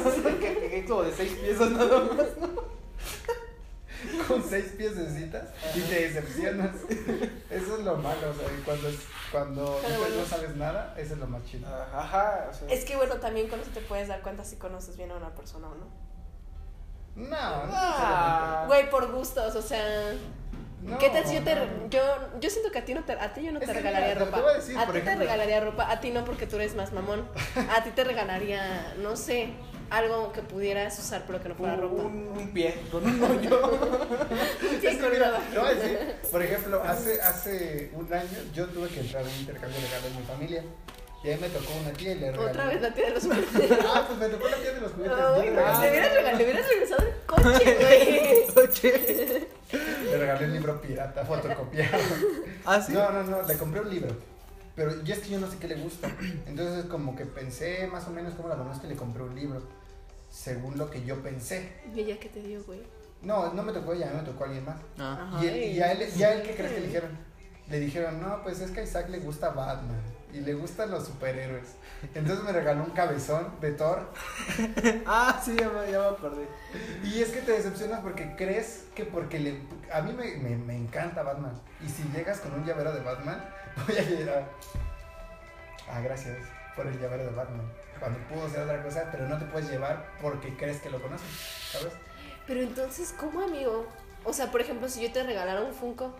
como de seis piezas nada más. con seis piececitas y te decepcionas. Eso es lo malo, o sea, cuando, es- cuando bueno. no sabes nada, eso es lo más chido. Ajá, o sea. Es que bueno, también con eso te puedes dar cuenta si conoces bien a una persona o no. No, no, Ah. Güey, por gustos, o sea. no, ¿Qué tal si yo te no. yo yo siento que a ti no te a ti yo no te regalaría ropa. te voy a decir, a por ti te regalaría ropa, a ti no porque tú eres más mamón. A ti te regalaría, no sé, algo que pudieras usar pero que no fuera ropa. un, un pie con un hoyo. Sí, Es que con mira, decir, por ejemplo, hace, hace un año yo tuve que entrar a un intercambio legal en mi familia. Y ahí me tocó una tía y le regalé. Otra vez la tía de los juguetes. Ah, pues me tocó la tía de los juguetes. le, no, regalé, le hubieras regalado, le hubieras regresado el coche, güey. le regalé un libro pirata, fotocopiado. ¿Ah, sí? No, no, no, le compré un libro. Pero yo es que yo no sé qué le gusta. Entonces como que pensé más o menos cómo la conozco y le compré un libro. Según lo que yo pensé. ¿Y ella qué te dio, güey? No, no me tocó ella, me tocó alguien más. Ah. Y, Ay, y a él, y a él ¿qué crees que le dijeron? Le dijeron, no, pues es que a Isaac le gusta Batman y le gustan los superhéroes. Entonces me regaló un cabezón de Thor. Ah, sí, ya me, ya me acordé. Y es que te decepcionas porque crees que porque le... A mí me, me, me encanta Batman. Y si llegas con un llavero de Batman, voy a llegar... Ah, gracias por el llavero de Batman. Cuando pudo ser otra cosa, pero no te puedes llevar porque crees que lo conoces, ¿sabes? Pero entonces, ¿cómo, amigo? O sea, por ejemplo, si yo te regalara un Funko,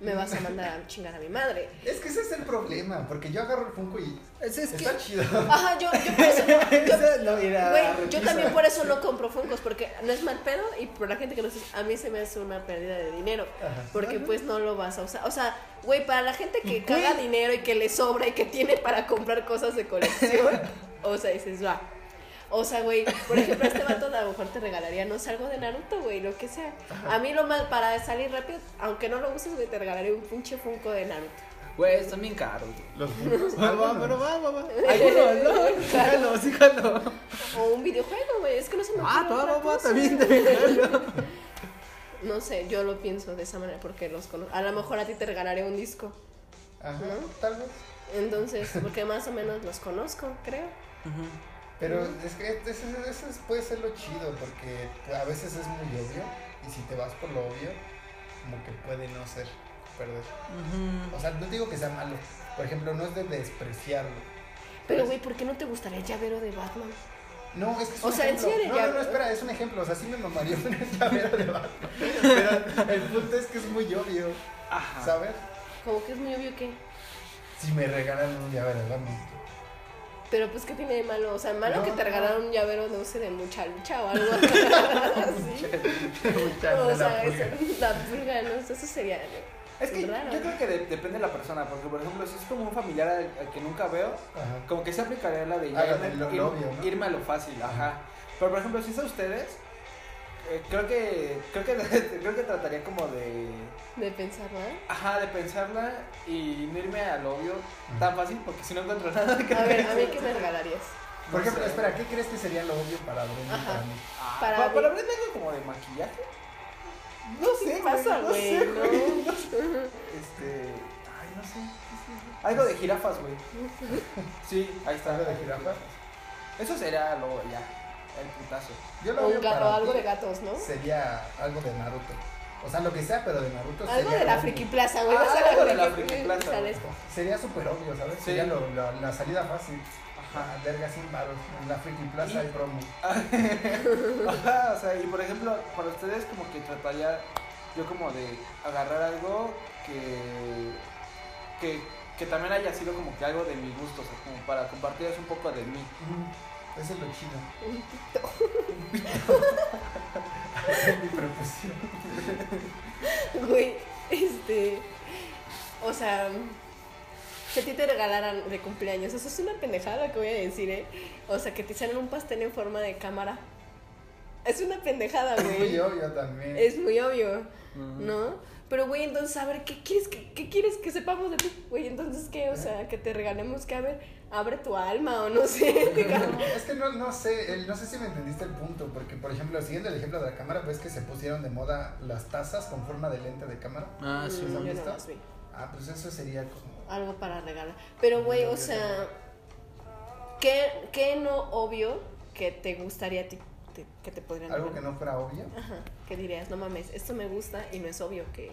me vas a mandar a chingar a mi madre. Es que ese es el problema, porque yo agarro el Funko y Es, es que. está chido. Ajá, yo, yo por eso no, yo- no, mira, Güey, yo también por eso no compro Funkos, porque no es mal pedo y por la gente que no sé, a mí se me hace una pérdida de dinero, Ajá. porque pues no lo vas a usar. O sea, güey, para la gente que caga dinero y que le sobra y que tiene para comprar cosas de colección, o sea, dices, va. O sea, güey, por ejemplo, este vato a lo mejor te regalaría, no sé, algo de Naruto, güey, lo que sea. A mí lo mal, para salir rápido, aunque no lo uses, güey, te regalaría un pinche Funko de Naruto. Güey, están bien caros. güey. Los puntos. Va, va, pero va, va, va. Algunos, ¿no? Sí, jalo, sí, jalo. O un videojuego, güey. Es que no se me Ah, ocurre va, otra va, va, también, también. No sé, yo lo pienso de esa manera porque los conozco. A lo mejor a ti te regalaré un disco. Ajá, ¿No? tal vez. Entonces, porque más o menos los conozco, creo. Pero es que eso, eso es- puede ser lo chido, porque a veces es muy obvio, y si te vas por lo obvio, como que puede no ser perder. O sea, no digo que sea malo, por ejemplo, no es de despreciarlo. Pero, güey, ¿por qué no te gustaría el llavero de Batman? No, es que es O un sea, ejemplo. sí no, no, no, espera, es un ejemplo, o sea, sí me mamaría una llavero de Batman. Pero el punto es que es muy obvio, Ajá. ¿sabes? Como que es muy obvio que. Si me regalan un llavero de Batman. Pero, pues, ¿qué tiene de malo? O sea, malo No, que te regalaron un llavero, no sé, de mucha lucha o algo así. Mucha o la sea, pulga. eso- la pulga, ¿no? Eso sería. Es que Raro. yo creo que de- depende de la persona, porque por ejemplo, si es como un familiar al, al que nunca veo, Ajá. como que se aplicaría la de Ah, ya la de irme, lo- ir- lo obvio, ¿no? irme a lo fácil, ajá. Pero por ejemplo, si es a ustedes, eh, creo que creo que creo que trataría como de De pensar, ¿no? ajá, de pensarla y no irme a lo obvio tan fácil porque si no encuentro nada que A ver, ¿a mí qué me regalarías? Por No ejemplo, sé. espera, ¿qué crees que sería lo obvio para Brenda Ajá. para mí? Ah, Para para, mí. para Brenda algo como de maquillaje. No sé, ¿Qué pasa, no güey? sé, No. Este, ay, no sé. ¿qué sé? Algo de jirafas, güey. Sí, ahí está. ¿Algo de jirafa? Eso será lo ya, el putazo. Yo lo O, un obvio gato, para algo de gatos, ¿no? Sería algo de Naruto. O sea, lo que sea, pero de Naruto Algo sería de la. Friki Plaza, güey. Ah, algo de la Friki Plaza, güey. esto. Sería súper obvio, ¿sabes? Sí. Sería lo- la, la salida fácil. Ajá. Verga sin varos. En la Friki Plaza hay promo. Ajá, o sea, y por ejemplo, para ustedes como que trataría yo como de agarrar algo que, que, que también haya sido como que algo de mi gusto, o sea, como para compartirles un poco de mí. Eso es lo chido. Un pito. Mi preposición. Güey, este. O sea. Si a ti te regalaran de cumpleaños, eso es una pendejada que voy a decir, ¿eh? O sea, que te hicieran un pastel en forma de cámara. Es una pendejada, Es muy güey. obvio también. Es muy obvio, ¿no? Pero, güey, entonces, a ver, ¿qué quieres que, qué quieres que sepamos de ti? Güey, entonces, ¿qué? O sea, que te regalemos que, a ver, abre tu alma o no sé, digamos. No, es que no, no sé, el- no sé si me entendiste el punto, porque por ejemplo, siguiendo el ejemplo de la cámara, ves que se pusieron de moda las tazas con forma de lente de cámara. Ah, sí, Mm, vi. Ah, pues eso sería como... Algo para regalar. Pero, güey, o sea, ¿qué, qué no obvio que te gustaría a ti te- que te podrían Algo que no fuera obvio, Ajá, que dirías, no mames, esto me gusta y no es obvio que...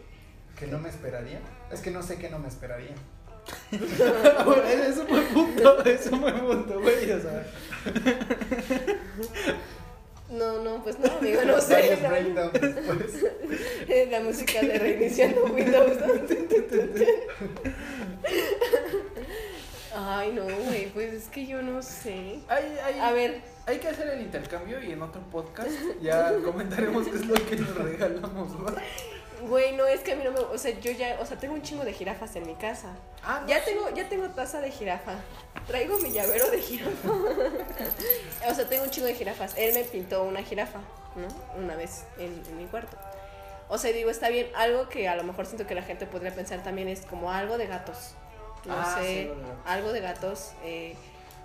que no me esperaría. Es que no sé qué no me esperaría. Es un buen punto, es un buen punto, güey, o sea. No, no, pues no, amigo, no sé. La música de reiniciando Windows. ¿no? Ay, no, güey, pues es que yo no sé. A ver, hay que hacer el intercambio y en otro podcast ya comentaremos qué es lo que nos regalamos, ¿no? Güey, no, es que a mí no me... O sea, yo ya, o sea, tengo un chingo de jirafas en mi casa. Ah, no, Ya sí. tengo, ya tengo taza de jirafa. Traigo mi llavero de jirafa. o sea, tengo un chingo de jirafas. Él me pintó una jirafa, ¿no? Una vez en, en mi cuarto. O sea, digo, está bien. Algo que a lo mejor siento que la gente podría pensar también es como algo de gatos. No Ah, sé, algo de gatos. algo de gatos. eh,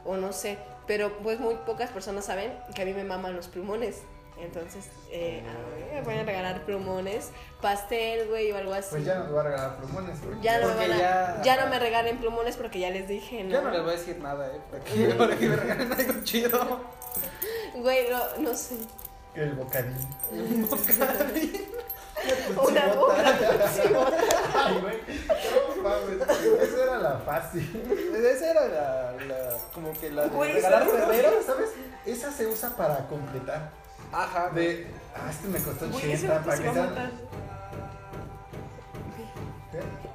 o no sé. Pero pues muy pocas personas saben que a mí me maman los plumones. Entonces, eh, a mí me pueden regalar plumones, pastel, güey, o algo así. Pues ya nos va a regalar plumones. porque- Ya no, me van a- ya- ya no me regalen plumones porque ya les dije, ¿no? Yo no les voy a decir nada, eh, para que, para que me regalen algo chido. Güey, no, no sé. El bocadillo. Una una puchibota. Ay, güey. No mames. Esa era la fácil. Esa era la, la como que la de Güey, regalar ¿sabes? ferreros. ¿Sabes? Esa se usa para completar. Ajá, De. Ah, este me costó Güey, ese 80 vato para se que va a sea. matar.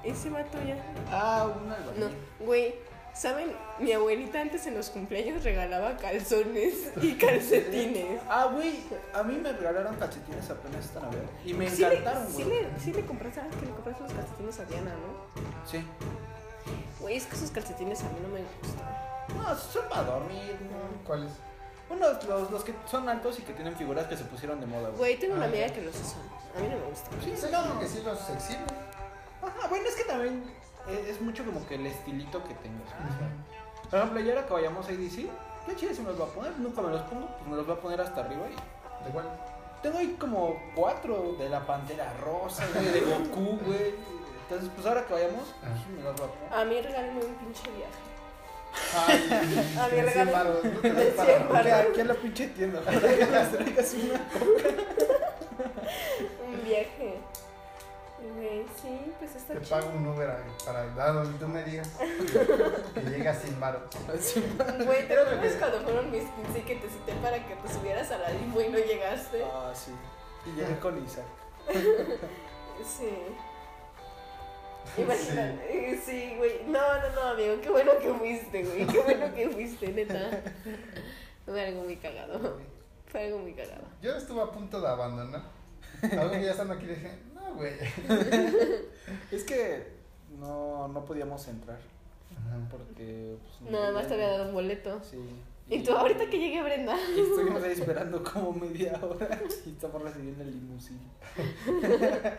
¿Qué? Ese vato ya. Ah, una No, güey, ¿saben? Mi abuelita antes en los cumpleaños regalaba calzones y calcetines. Ah, güey, a mí me regalaron calcetines apenas esta Navidad. Y me Sí le, encantaron, sí, güey. le, sí le compraste, ¿sabes que le compraste los calcetines a Diana, no? Sí. Güey, es que esos calcetines a mí no me gustan. No, son para dormir, ¿no? ¿Cuáles? Unos, los, los que son altos y que tienen figuras que se pusieron de moda, güey. Güey, tengo una Ah, amiga ya. que los usa. A mí no me gustan. Sí, sí, yo creo que sí los exhiben. Ajá, bueno, es que también es, es mucho como que el estilito que tengas. o sea, Por ejemplo, ayer que vayamos a ADC, qué chido se me los va a poner, nunca me los pongo, pues me los voy a poner hasta arriba y ¿De cuál? tengo ahí como cuatro de la Pantera Rosa, güey, de Goku, güey. Entonces, pues ahora que vayamos, pues, Ajá. me los voy a poner. A mí regálenme un pinche viaje. Ay, A de regalo- 100 varos, ¿no? Te de das para- 100 varos. Aquí, aquí en la pinche tienda, para que nos traigas una Un viaje. Güey, sí, pues está Te chido. pago un Uber ahí, para dar donde tú me digas que llegas sin varos. Güey, ¿te acuerdas cuando fueron mis 15 que te cité para que te subieras a la limo y no llegaste? Ah, sí. Y llegué con Isaac. Sí. Imagínate, sí, güey. No, no, no, amigo, qué bueno que fuiste, güey. Qué bueno que fuiste, neta. Fue algo muy cagado. Fue algo muy cagado. Yo estuve a punto de abandonar. Algo que ya estando aquí dije, no, güey. Es que no, no podíamos entrar porque... Pues, Nada más te había dado un boleto. Sí. Y tú, ahorita que llegue Brenda. Y estuvimos ahí esperando como media hora y estamos recibiendo el limusín.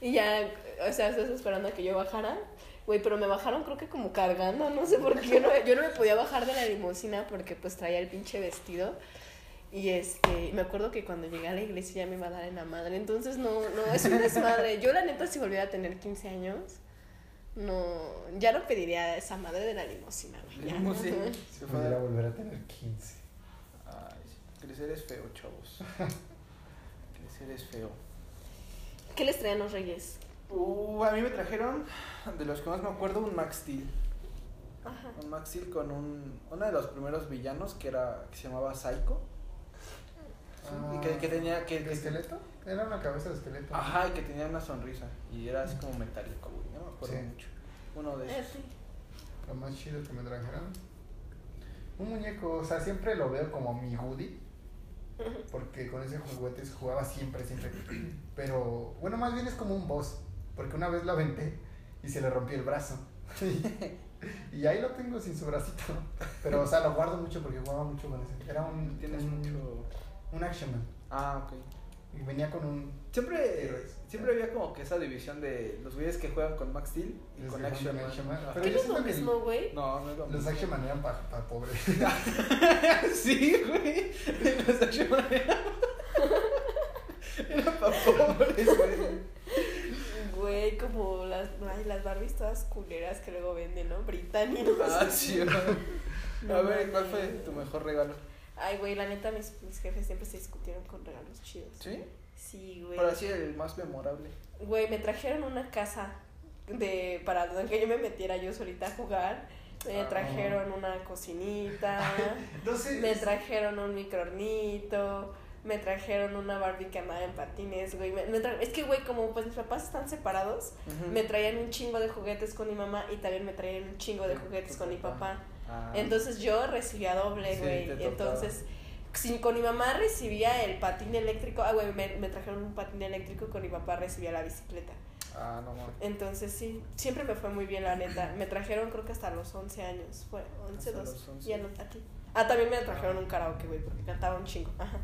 Y ya, o sea, estás esperando a que yo bajara. Güey, pero me bajaron creo que como cargando, no sé por qué. Yo no, yo no me podía bajar de la limusina porque pues traía el pinche vestido. Y este, me acuerdo que cuando llegué a la iglesia ya me iba a dar en la madre. Entonces no, no, es un desmadre. Yo la neta si volviera a tener 15 años, no, ya no pediría esa madre de la limusina, güey. ya. Se fue Pudiera a... volver a tener 15. Ay, sí. crecer es feo, chavos. crecer es feo. ¿Qué les traían los reyes? Uh, a mí me trajeron, de los que más me acuerdo, un Max Steel. Ajá. Un Max Steel con un, uno de los primeros villanos que era que se llamaba Psycho. y que, que tenía que, ¿De que- esqueleto? Era una cabeza de esqueleto. Ajá, y que tenía una sonrisa. Y era así como metálico, güey. No me acuerdo Sí. mucho. Uno de Eh, esos. sí. Lo más chido que me trajeron. Un muñeco, o sea, siempre lo veo como mi Woody. Porque con ese juguete se jugaba siempre, siempre. Pero, bueno, más bien es como un boss. Porque una vez lo aventé y se le rompió el brazo. y ahí lo tengo sin su bracito. Pero, o sea, lo guardo mucho porque jugaba mucho con ese. Era un. Tienes un, mucho. Un Action Man. Ah, ok. Y venía con un. Siempre, siempre había como que esa división de los güeyes que juegan con Max Steel y Los con que Action Man. Action Man. Pero ¿Qué yo no es lo mismo, güey? No, no es lo Los mismo. Action Man eran para pobres. sí, güey. Los Action Man eran era para pobres, güey. Güey, como las, ay, las Barbies todas culeras que luego venden, ¿no? Brittany, no Ah, sí. No A ver, ¿cuál fue tu mejor regalo? Ay, güey, la neta, mis, mis jefes siempre se discutieron con regalos chidos. ¿Sí? Sí, güey. Pero así el más memorable. Güey, me trajeron una casa de para que yo me metiera yo solita a jugar. Me Ah. trajeron una cocinita. No sé. me trajeron un microornito. Me trajeron una Barbie que andaba en patines, güey. Me- me tra- es que, güey, como pues mis papás están separados, me traían un chingo de juguetes con mi mamá y también me traían un chingo de juguetes con mi papá. Ah. Entonces yo recibía doble, Sí, güey. tocaba. Si con mi mamá recibía el patín eléctrico, ah, güey, me, me trajeron un patín eléctrico, con mi papá recibía la bicicleta. Ah, no mames. Entonces sí, siempre me fue muy bien, la neta. Me trajeron creo que hasta los 11 años. Fue 11, Hasta 12. los 11. Ya no está aquí. Ah, también me trajeron un karaoke, güey, porque cantaba un chingo. Ajá.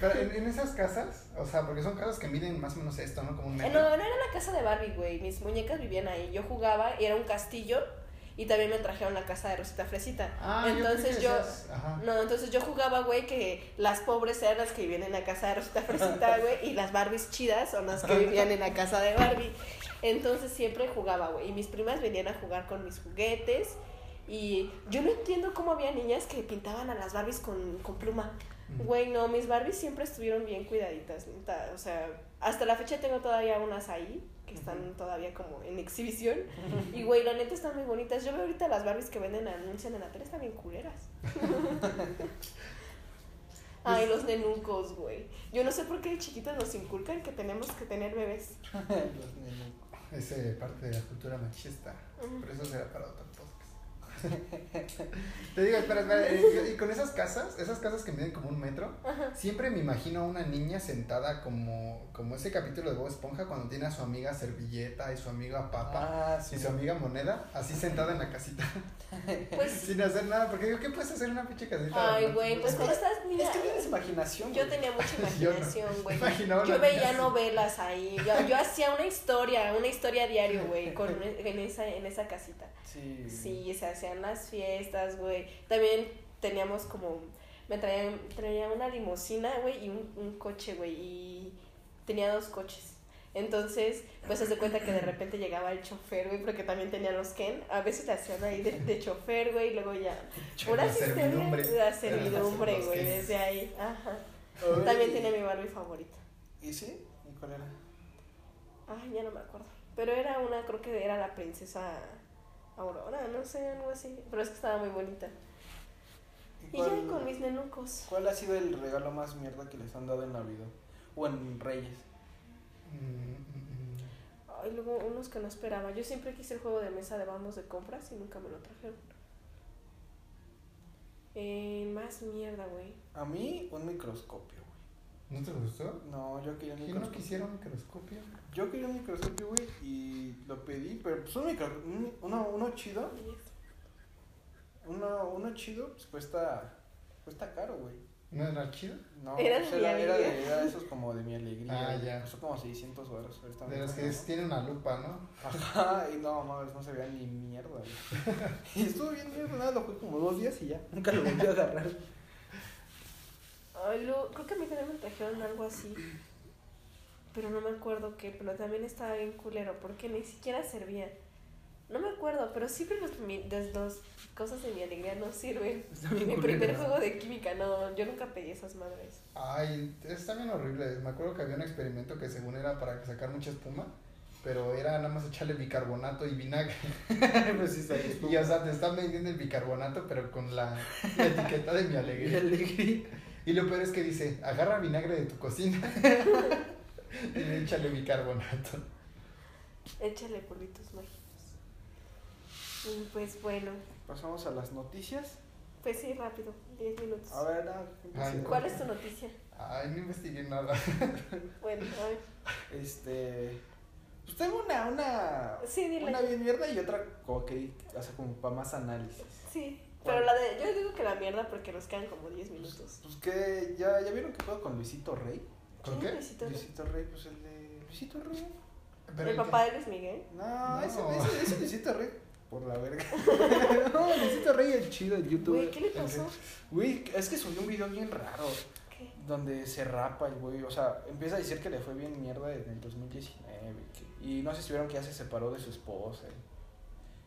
Pero en, en esas casas, o sea, porque son casas que miden más o menos esto, ¿no? Como un Eh, metro. no, no era la casa de Barbie, güey. Mis muñecas vivían ahí. Yo jugaba y era un castillo. Y también me trajeron la casa de Rosita Fresita. Ah, entonces yo. No, entonces yo jugaba, güey, que las pobres eran las que vivían en la casa de Rosita Fresita, güey, y las Barbies chidas son las que vivían en la casa de Barbie. Entonces siempre jugaba, güey, y mis primas venían a jugar con mis juguetes. Y yo no entiendo cómo había niñas que pintaban a las Barbies con, con pluma. Ujú. Güey, no, mis Barbies siempre estuvieron bien cuidaditas, neta. O sea, hasta la fecha tengo todavía unas ahí que están todavía como en exhibición. Y, güey, la neta están muy bonitas. Yo veo ahorita las Barbies que venden, anuncian en la tele, están bien culeras. Ay, los nenucos, güey. Yo no sé por qué de chiquitas nos inculcan que tenemos que tener bebés. Los nenucos. Ese parte de la cultura machista. Pero eso será para otro podcast. Te digo, espera, espera. eh, Y con esas casas, esas casas que miden como un metro, Ajá. siempre me imagino a una niña sentada como, como ese capítulo de Bob Esponja cuando tiene a su amiga Servilleta y su amiga Papa Ah, sí. y su amiga Moneda, así sentada en la casita, Pues, sin hacer nada. Porque digo, ¿qué puedes hacer en una pinche casita? ay, güey, pues que- estás, mira, Es que tienes imaginación. yo tenía mucha Yo no. imaginación, güey. Imaginaba Yo una veía niña así. novelas ahí, yo, yo hacía una historia, una historia diario, güey, en, esa, en esa casita. Sí. Sí, se hacían las fiestas, güey. También teníamos como, me traían, traía una limusina, güey, y un, un coche, güey, y tenía dos coches. Entonces, pues se de cuenta que de repente llegaba el chofer, güey, porque también tenían los Ken. A veces le hacían ahí de, de chofer, güey, y luego ya. Pura La servidumbre. La servidumbre, güey, desde ahí. Ajá. También tenía mi Barbie favorita. ¿Y sí? ¿Y cuál era? Ay, ya no me acuerdo. Pero era una, creo que era la princesa Aurora, no sé, algo así. Pero es que estaba muy bonita. ¿Y Y ya con mis nenucos. ¿Cuál ha sido el regalo más mierda que les han dado en Navidad? O en Reyes. Mm, mm, mm. Ay, luego unos que no esperaba. Yo siempre quise el juego de mesa de vamos de compras y nunca me lo trajeron. Eh, más mierda, güey. A mí, un microscopio. ¿No te gustó? No, yo quería un ¿Quién no microscopio. quisiera un microscopio? Yo quería un microscopio, güey, y lo pedí, pero pues un micro, un- uno, uno chido, uno, uno chido, pues cuesta, cuesta caro, güey. ¿No era chido? No, Era pues, de era, de, alegría. era de esos como de mi alegría. Ah, ya. Costó como 600 baros. De los que tienen una lupa, ¿no? Ajá, y no, mames, no se veía ni mierda, güey. y estuvo bien mierda, nada, lo jugué como dos días y ya, nunca lo volví a agarrar. Ay, lo- creo que a mí también me trajeron algo así. Pero no me acuerdo qué. Pero también estaba bien culero porque ni siquiera servía. No me acuerdo, pero siempre los, las dos cosas de mi alegría no sirven. Mi culero. primer juego de química, no, yo nunca pedí esas madres. Ay, es también horrible. Me acuerdo que había un experimento que según era para sacar mucha espuma, pero era nada más echarle bicarbonato y vinagre. pues sí. Y o sea, te están vendiendo el bicarbonato, pero con la, la etiqueta de mi alegría. Y lo peor es que dice, agarra vinagre de tu cocina y le échale bicarbonato. Échale polvitos mágicos. Y pues bueno, Pasamos a las noticias. pues sí, rápido, 10 minutos. A ver, ah, Ay, ¿Cuál es tu noticia? Ay, no investigué nada. Bueno, a ver. Este. Pues tengo una, una. Sí, dile. Una bien mierda y otra como que. O sea, como para más análisis. Sí. Pero la de. Yo digo que la mierda porque nos quedan como 10 minutos. Pues que. ¿Ya, ya vieron que puedo con Luisito Rey? ¿Con ¿Quién qué? Luisito Rey? Luisito Rey, pues el de. Luisito Rey. Pero ¿El ¿en papá de Luis Miguel? No, No. ese, ese, ese Luisito Rey. Por la verga. no, Luisito Rey el chido, el Güey, youtuber. ¿qué le pasó? Güey, es que subió un video bien raro. ¿Qué? Donde se rapa el güey, o sea, empieza a decir que le fue bien mierda en el 2019 que- y no sé si vieron que ya se separó de su esposa.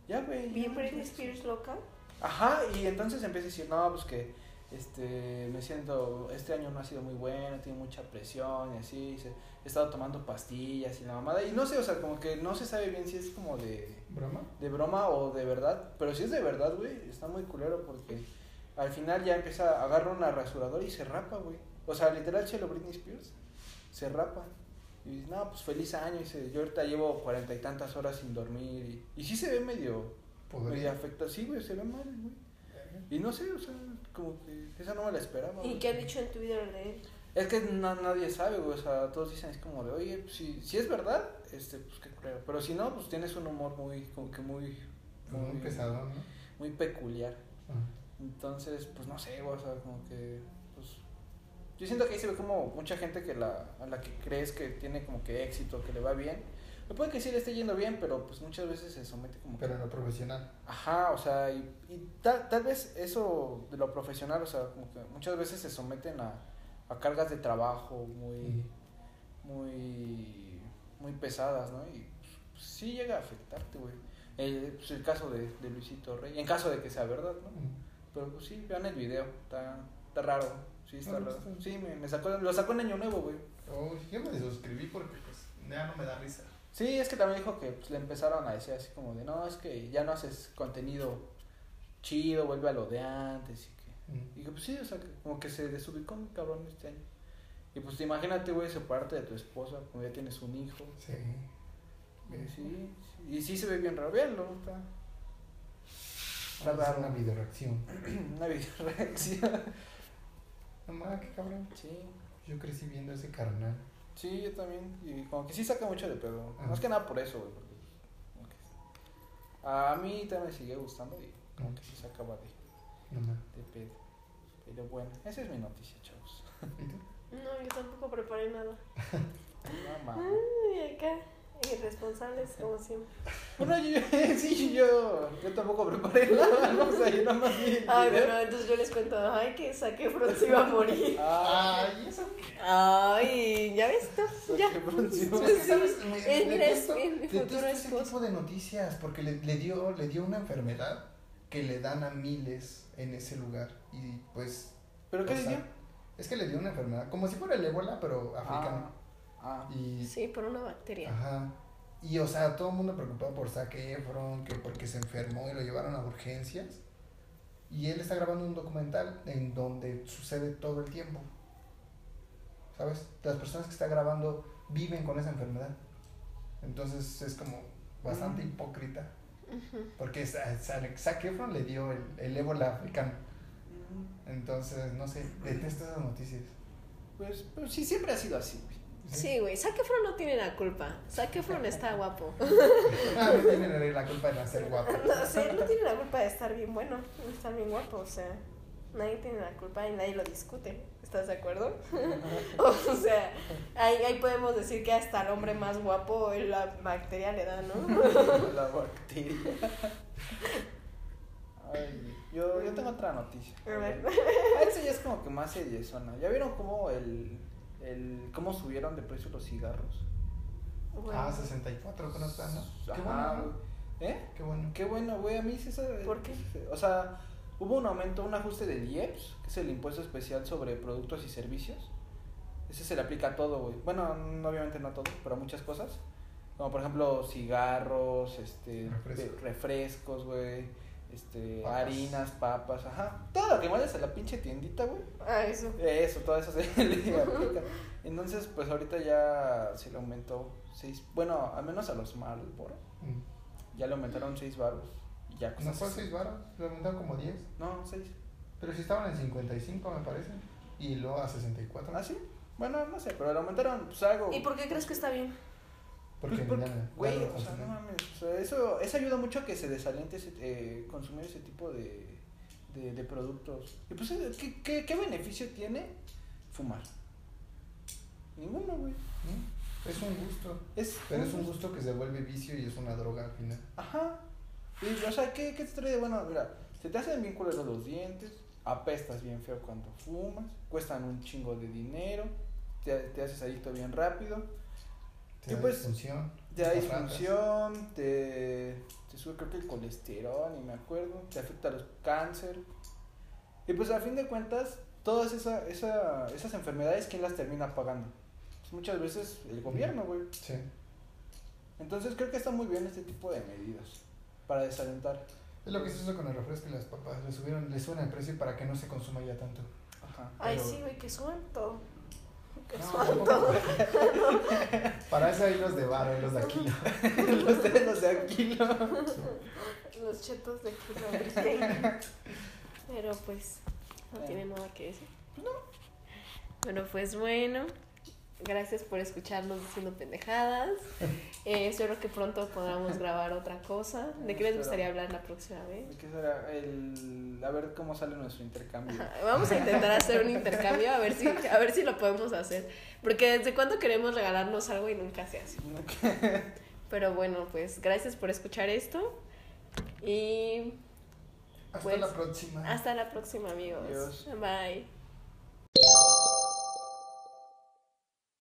Ya, güey. ¿Bien Britney Spears loca? Ajá, y entonces empieza a decir, no, pues que este, me siento, este año no ha sido muy bueno, tiene mucha presión y así, se, he estado tomando pastillas y la mamada, y no sé, o sea, como que no se sabe bien si es como de, ¿Broma? de broma o de verdad, pero si es de verdad, güey, está muy culero porque al final ya empieza, agarra una rasuradora y se rapa, güey. O sea, literal, chelo Britney Spears se rapa. Y dice, no, pues feliz año. Y dice, yo ahorita llevo cuarenta y tantas horas sin dormir. Y, y sí se ve medio, Podría. afectado. Sí, güey, se ve mal, güey. Y no sé, o sea, como que esa no me la esperaba. ¿Y güey. qué han dicho en Twitter de él? Es que na- nadie sabe, güey. O sea, todos dicen, es como de, oye, pues, si, si es verdad, este, pues qué culero. Pero si no, pues tienes un humor muy, como que muy, Muy pesado, ¿no? muy peculiar. Entonces, pues no sé, güey, o sea, como que, pues, yo siento que ahí se ve como mucha gente que la, a la que crees que tiene como que éxito, que le va bien. Me puede que sí le esté yendo bien, pero pues muchas veces se somete como que... Pero en lo profesional. Ajá, o sea, y, y tal, tal vez eso de lo profesional, o sea, como que muchas veces se someten a, a cargas de trabajo muy, muy, muy pesadas, ¿no? Y pues, sí llega a afectarte, güey. El, pues, el caso de, de Luisito Rey, en caso de que sea verdad, ¿no? Pero pues sí, vean el video, está, está raro, sí, está raro. está. Sí, me, me sacó, lo sacó en Año Nuevo, güey. Oh, yo me suscribí porque pues ya no me da risa. Sí, es que también dijo que pues, le empezaron a decir así como de, no, es que ya no haces contenido chido, vuelve a lo de antes y que... Y dije, pues sí, o sea, que como que se desubicó muy cabrón este año. Y pues imagínate, güey, separarte de tu esposa, como ya tienes un hijo. Sí. Y sí, y sí se ve bien raro, véanlo, está... Está Vamos a raro. una video reacción. Una videoreacción. No mames, qué cabrón. Sí. Yo crecí viendo ese carnal. Sí, yo también. Y como que sí saca mucho de pedo. Ajá. Más que nada por eso, güey. porque A mí también me sigue gustando y como que sí sacaba de, de pedo. Pero bueno, esa es mi noticia, chavos. ¿Y tú? No, yo tampoco preparé nada. Mames. Ay, acá, irresponsables como siempre. Bueno, yo, sí, yo, yo tampoco preparé nada, ¿no? O sea, yo nada más vi Ay, video. bueno, entonces yo les cuento, ay, que saqué se iba a morir. Ah, Ay, eso. Ay, ya ves tú, ya. qué. Es. Me, Es mi es futuro ese tipo de noticias porque le, le dio, le dio una enfermedad que le dan a miles en ese lugar. Y pues. ¿Pero qué o sea, decía? Es que le dio una enfermedad, como si fuera el ébola, pero africano. Ah, Y Sí, por una bacteria. Ajá. Y o sea, todo el mundo preocupado por Zac Efron, que porque se enfermó y lo llevaron a urgencias. Y él está grabando un documental en donde sucede todo el tiempo. ¿Sabes? Las personas que está grabando viven con esa enfermedad. Entonces es como bastante hipócrita. Ujú. Porque Sa- Sa- Zac Efron le dio el, el ébola africano. Entonces, no sé, detesto esas noticias. pues, pues sí, siempre ha sido así, güey. Sí, güey, Zac Efron no tiene la culpa. Zac Efron está guapo. Ah, no tienen la culpa de nacer guapo. No sé, no tiene la culpa de estar bien bueno, de estar bien guapo, o sea, nadie tiene la culpa y nadie lo discute. ¿Estás de acuerdo? o sea, ahí, ahí podemos decir que hasta el hombre más guapo la bacteria le da, ¿no? La bacteria. Ay, yo, yo tengo otra noticia. A ver. Ah, Esa ya es como que más seriezona. ¿Ya vieron cómo el, el cómo subieron de precio los cigarros? Bueno, Ah, 64 que no están, ¿no? Qué Ajá, bueno. ¿Eh? Qué bueno. Qué bueno, güey. A mí sí eso. ¿Por qué? O sea, hubo un aumento, un ajuste del IEPS, que es el impuesto especial sobre productos y servicios. Ese se le aplica a todo, güey. Bueno, no, obviamente no a todo, pero a muchas cosas. Como por ejemplo cigarros, este, Refresco. refrescos, güey. Este, Papas. harinas, papas, ajá. Todo lo que vayas a la pinche tiendita, güey. ah, eso. Eso, todo eso se le aplica. Entonces, pues ahorita ya se le aumentó seis, bueno, al menos a los Marlboro, Mm. ya le aumentaron seis baros. Y ya ¿No fue así. 6 baros? Le aumentaron como 10. No, seis. Pero si estaban en 55, me parece. Y luego a 64. ¿Ah, sí? Bueno, no sé, pero le aumentaron pues algo. ¿Y por qué crees que está bien? Porque, Pues porque, güey, o sea, no mames, o sea, eso, eso ayuda mucho a que se desaliente ese, eh, consumir ese tipo de, de, de productos. Y pues, eh, ¿qué, qué, qué beneficio tiene fumar? Ninguno, güey. ¿Mm? Es un gusto. Es, Pero es un gusto que se vuelve vicio y es una droga al final. Ajá. Y, o sea, ¿qué, ¿qué te trae de bueno? Mira, se te hacen bien culeros los dientes, apestas bien feo cuando fumas, cuestan un chingo de dinero, te, te haces adicto bien rápido, Te da pues, disfunción. te da disfunción, te, te sube creo que el colesterol, ni me acuerdo, te afecta los cáncer. Y pues a fin de cuentas, todas esa, esa, esas enfermedades, ¿quién las termina pagando? Pues muchas veces el gobierno, güey. Sí. Entonces creo que está muy bien este tipo de medidas para desalentar. Es lo que se hizo con el refresco y las papas. Le subieron, le suben el precio para que no se consuma ya tanto. Ajá. Ay, Pero- sí, güey, que suban todo. No. Para eso hay los de bar y los de aquí. los de los de aquí, ¿no? Los chetos de kilo Pero pues, no tiene nada que decir. Bueno, pues bueno. Gracias por escucharnos diciendo pendejadas. Eh, espero que pronto podamos grabar otra cosa. ¿De qué les gustaría hablar la próxima vez? ¿Qué será? El, a ver cómo sale nuestro intercambio. Ajá, Vamos a intentar hacer un intercambio a ver si a ver si lo podemos hacer. Porque desde cuándo queremos regalarnos algo y nunca se hace. Pero bueno, pues gracias por escuchar esto. Y Hasta Pues, la próxima. hasta la próxima, amigos. Adiós. Bye.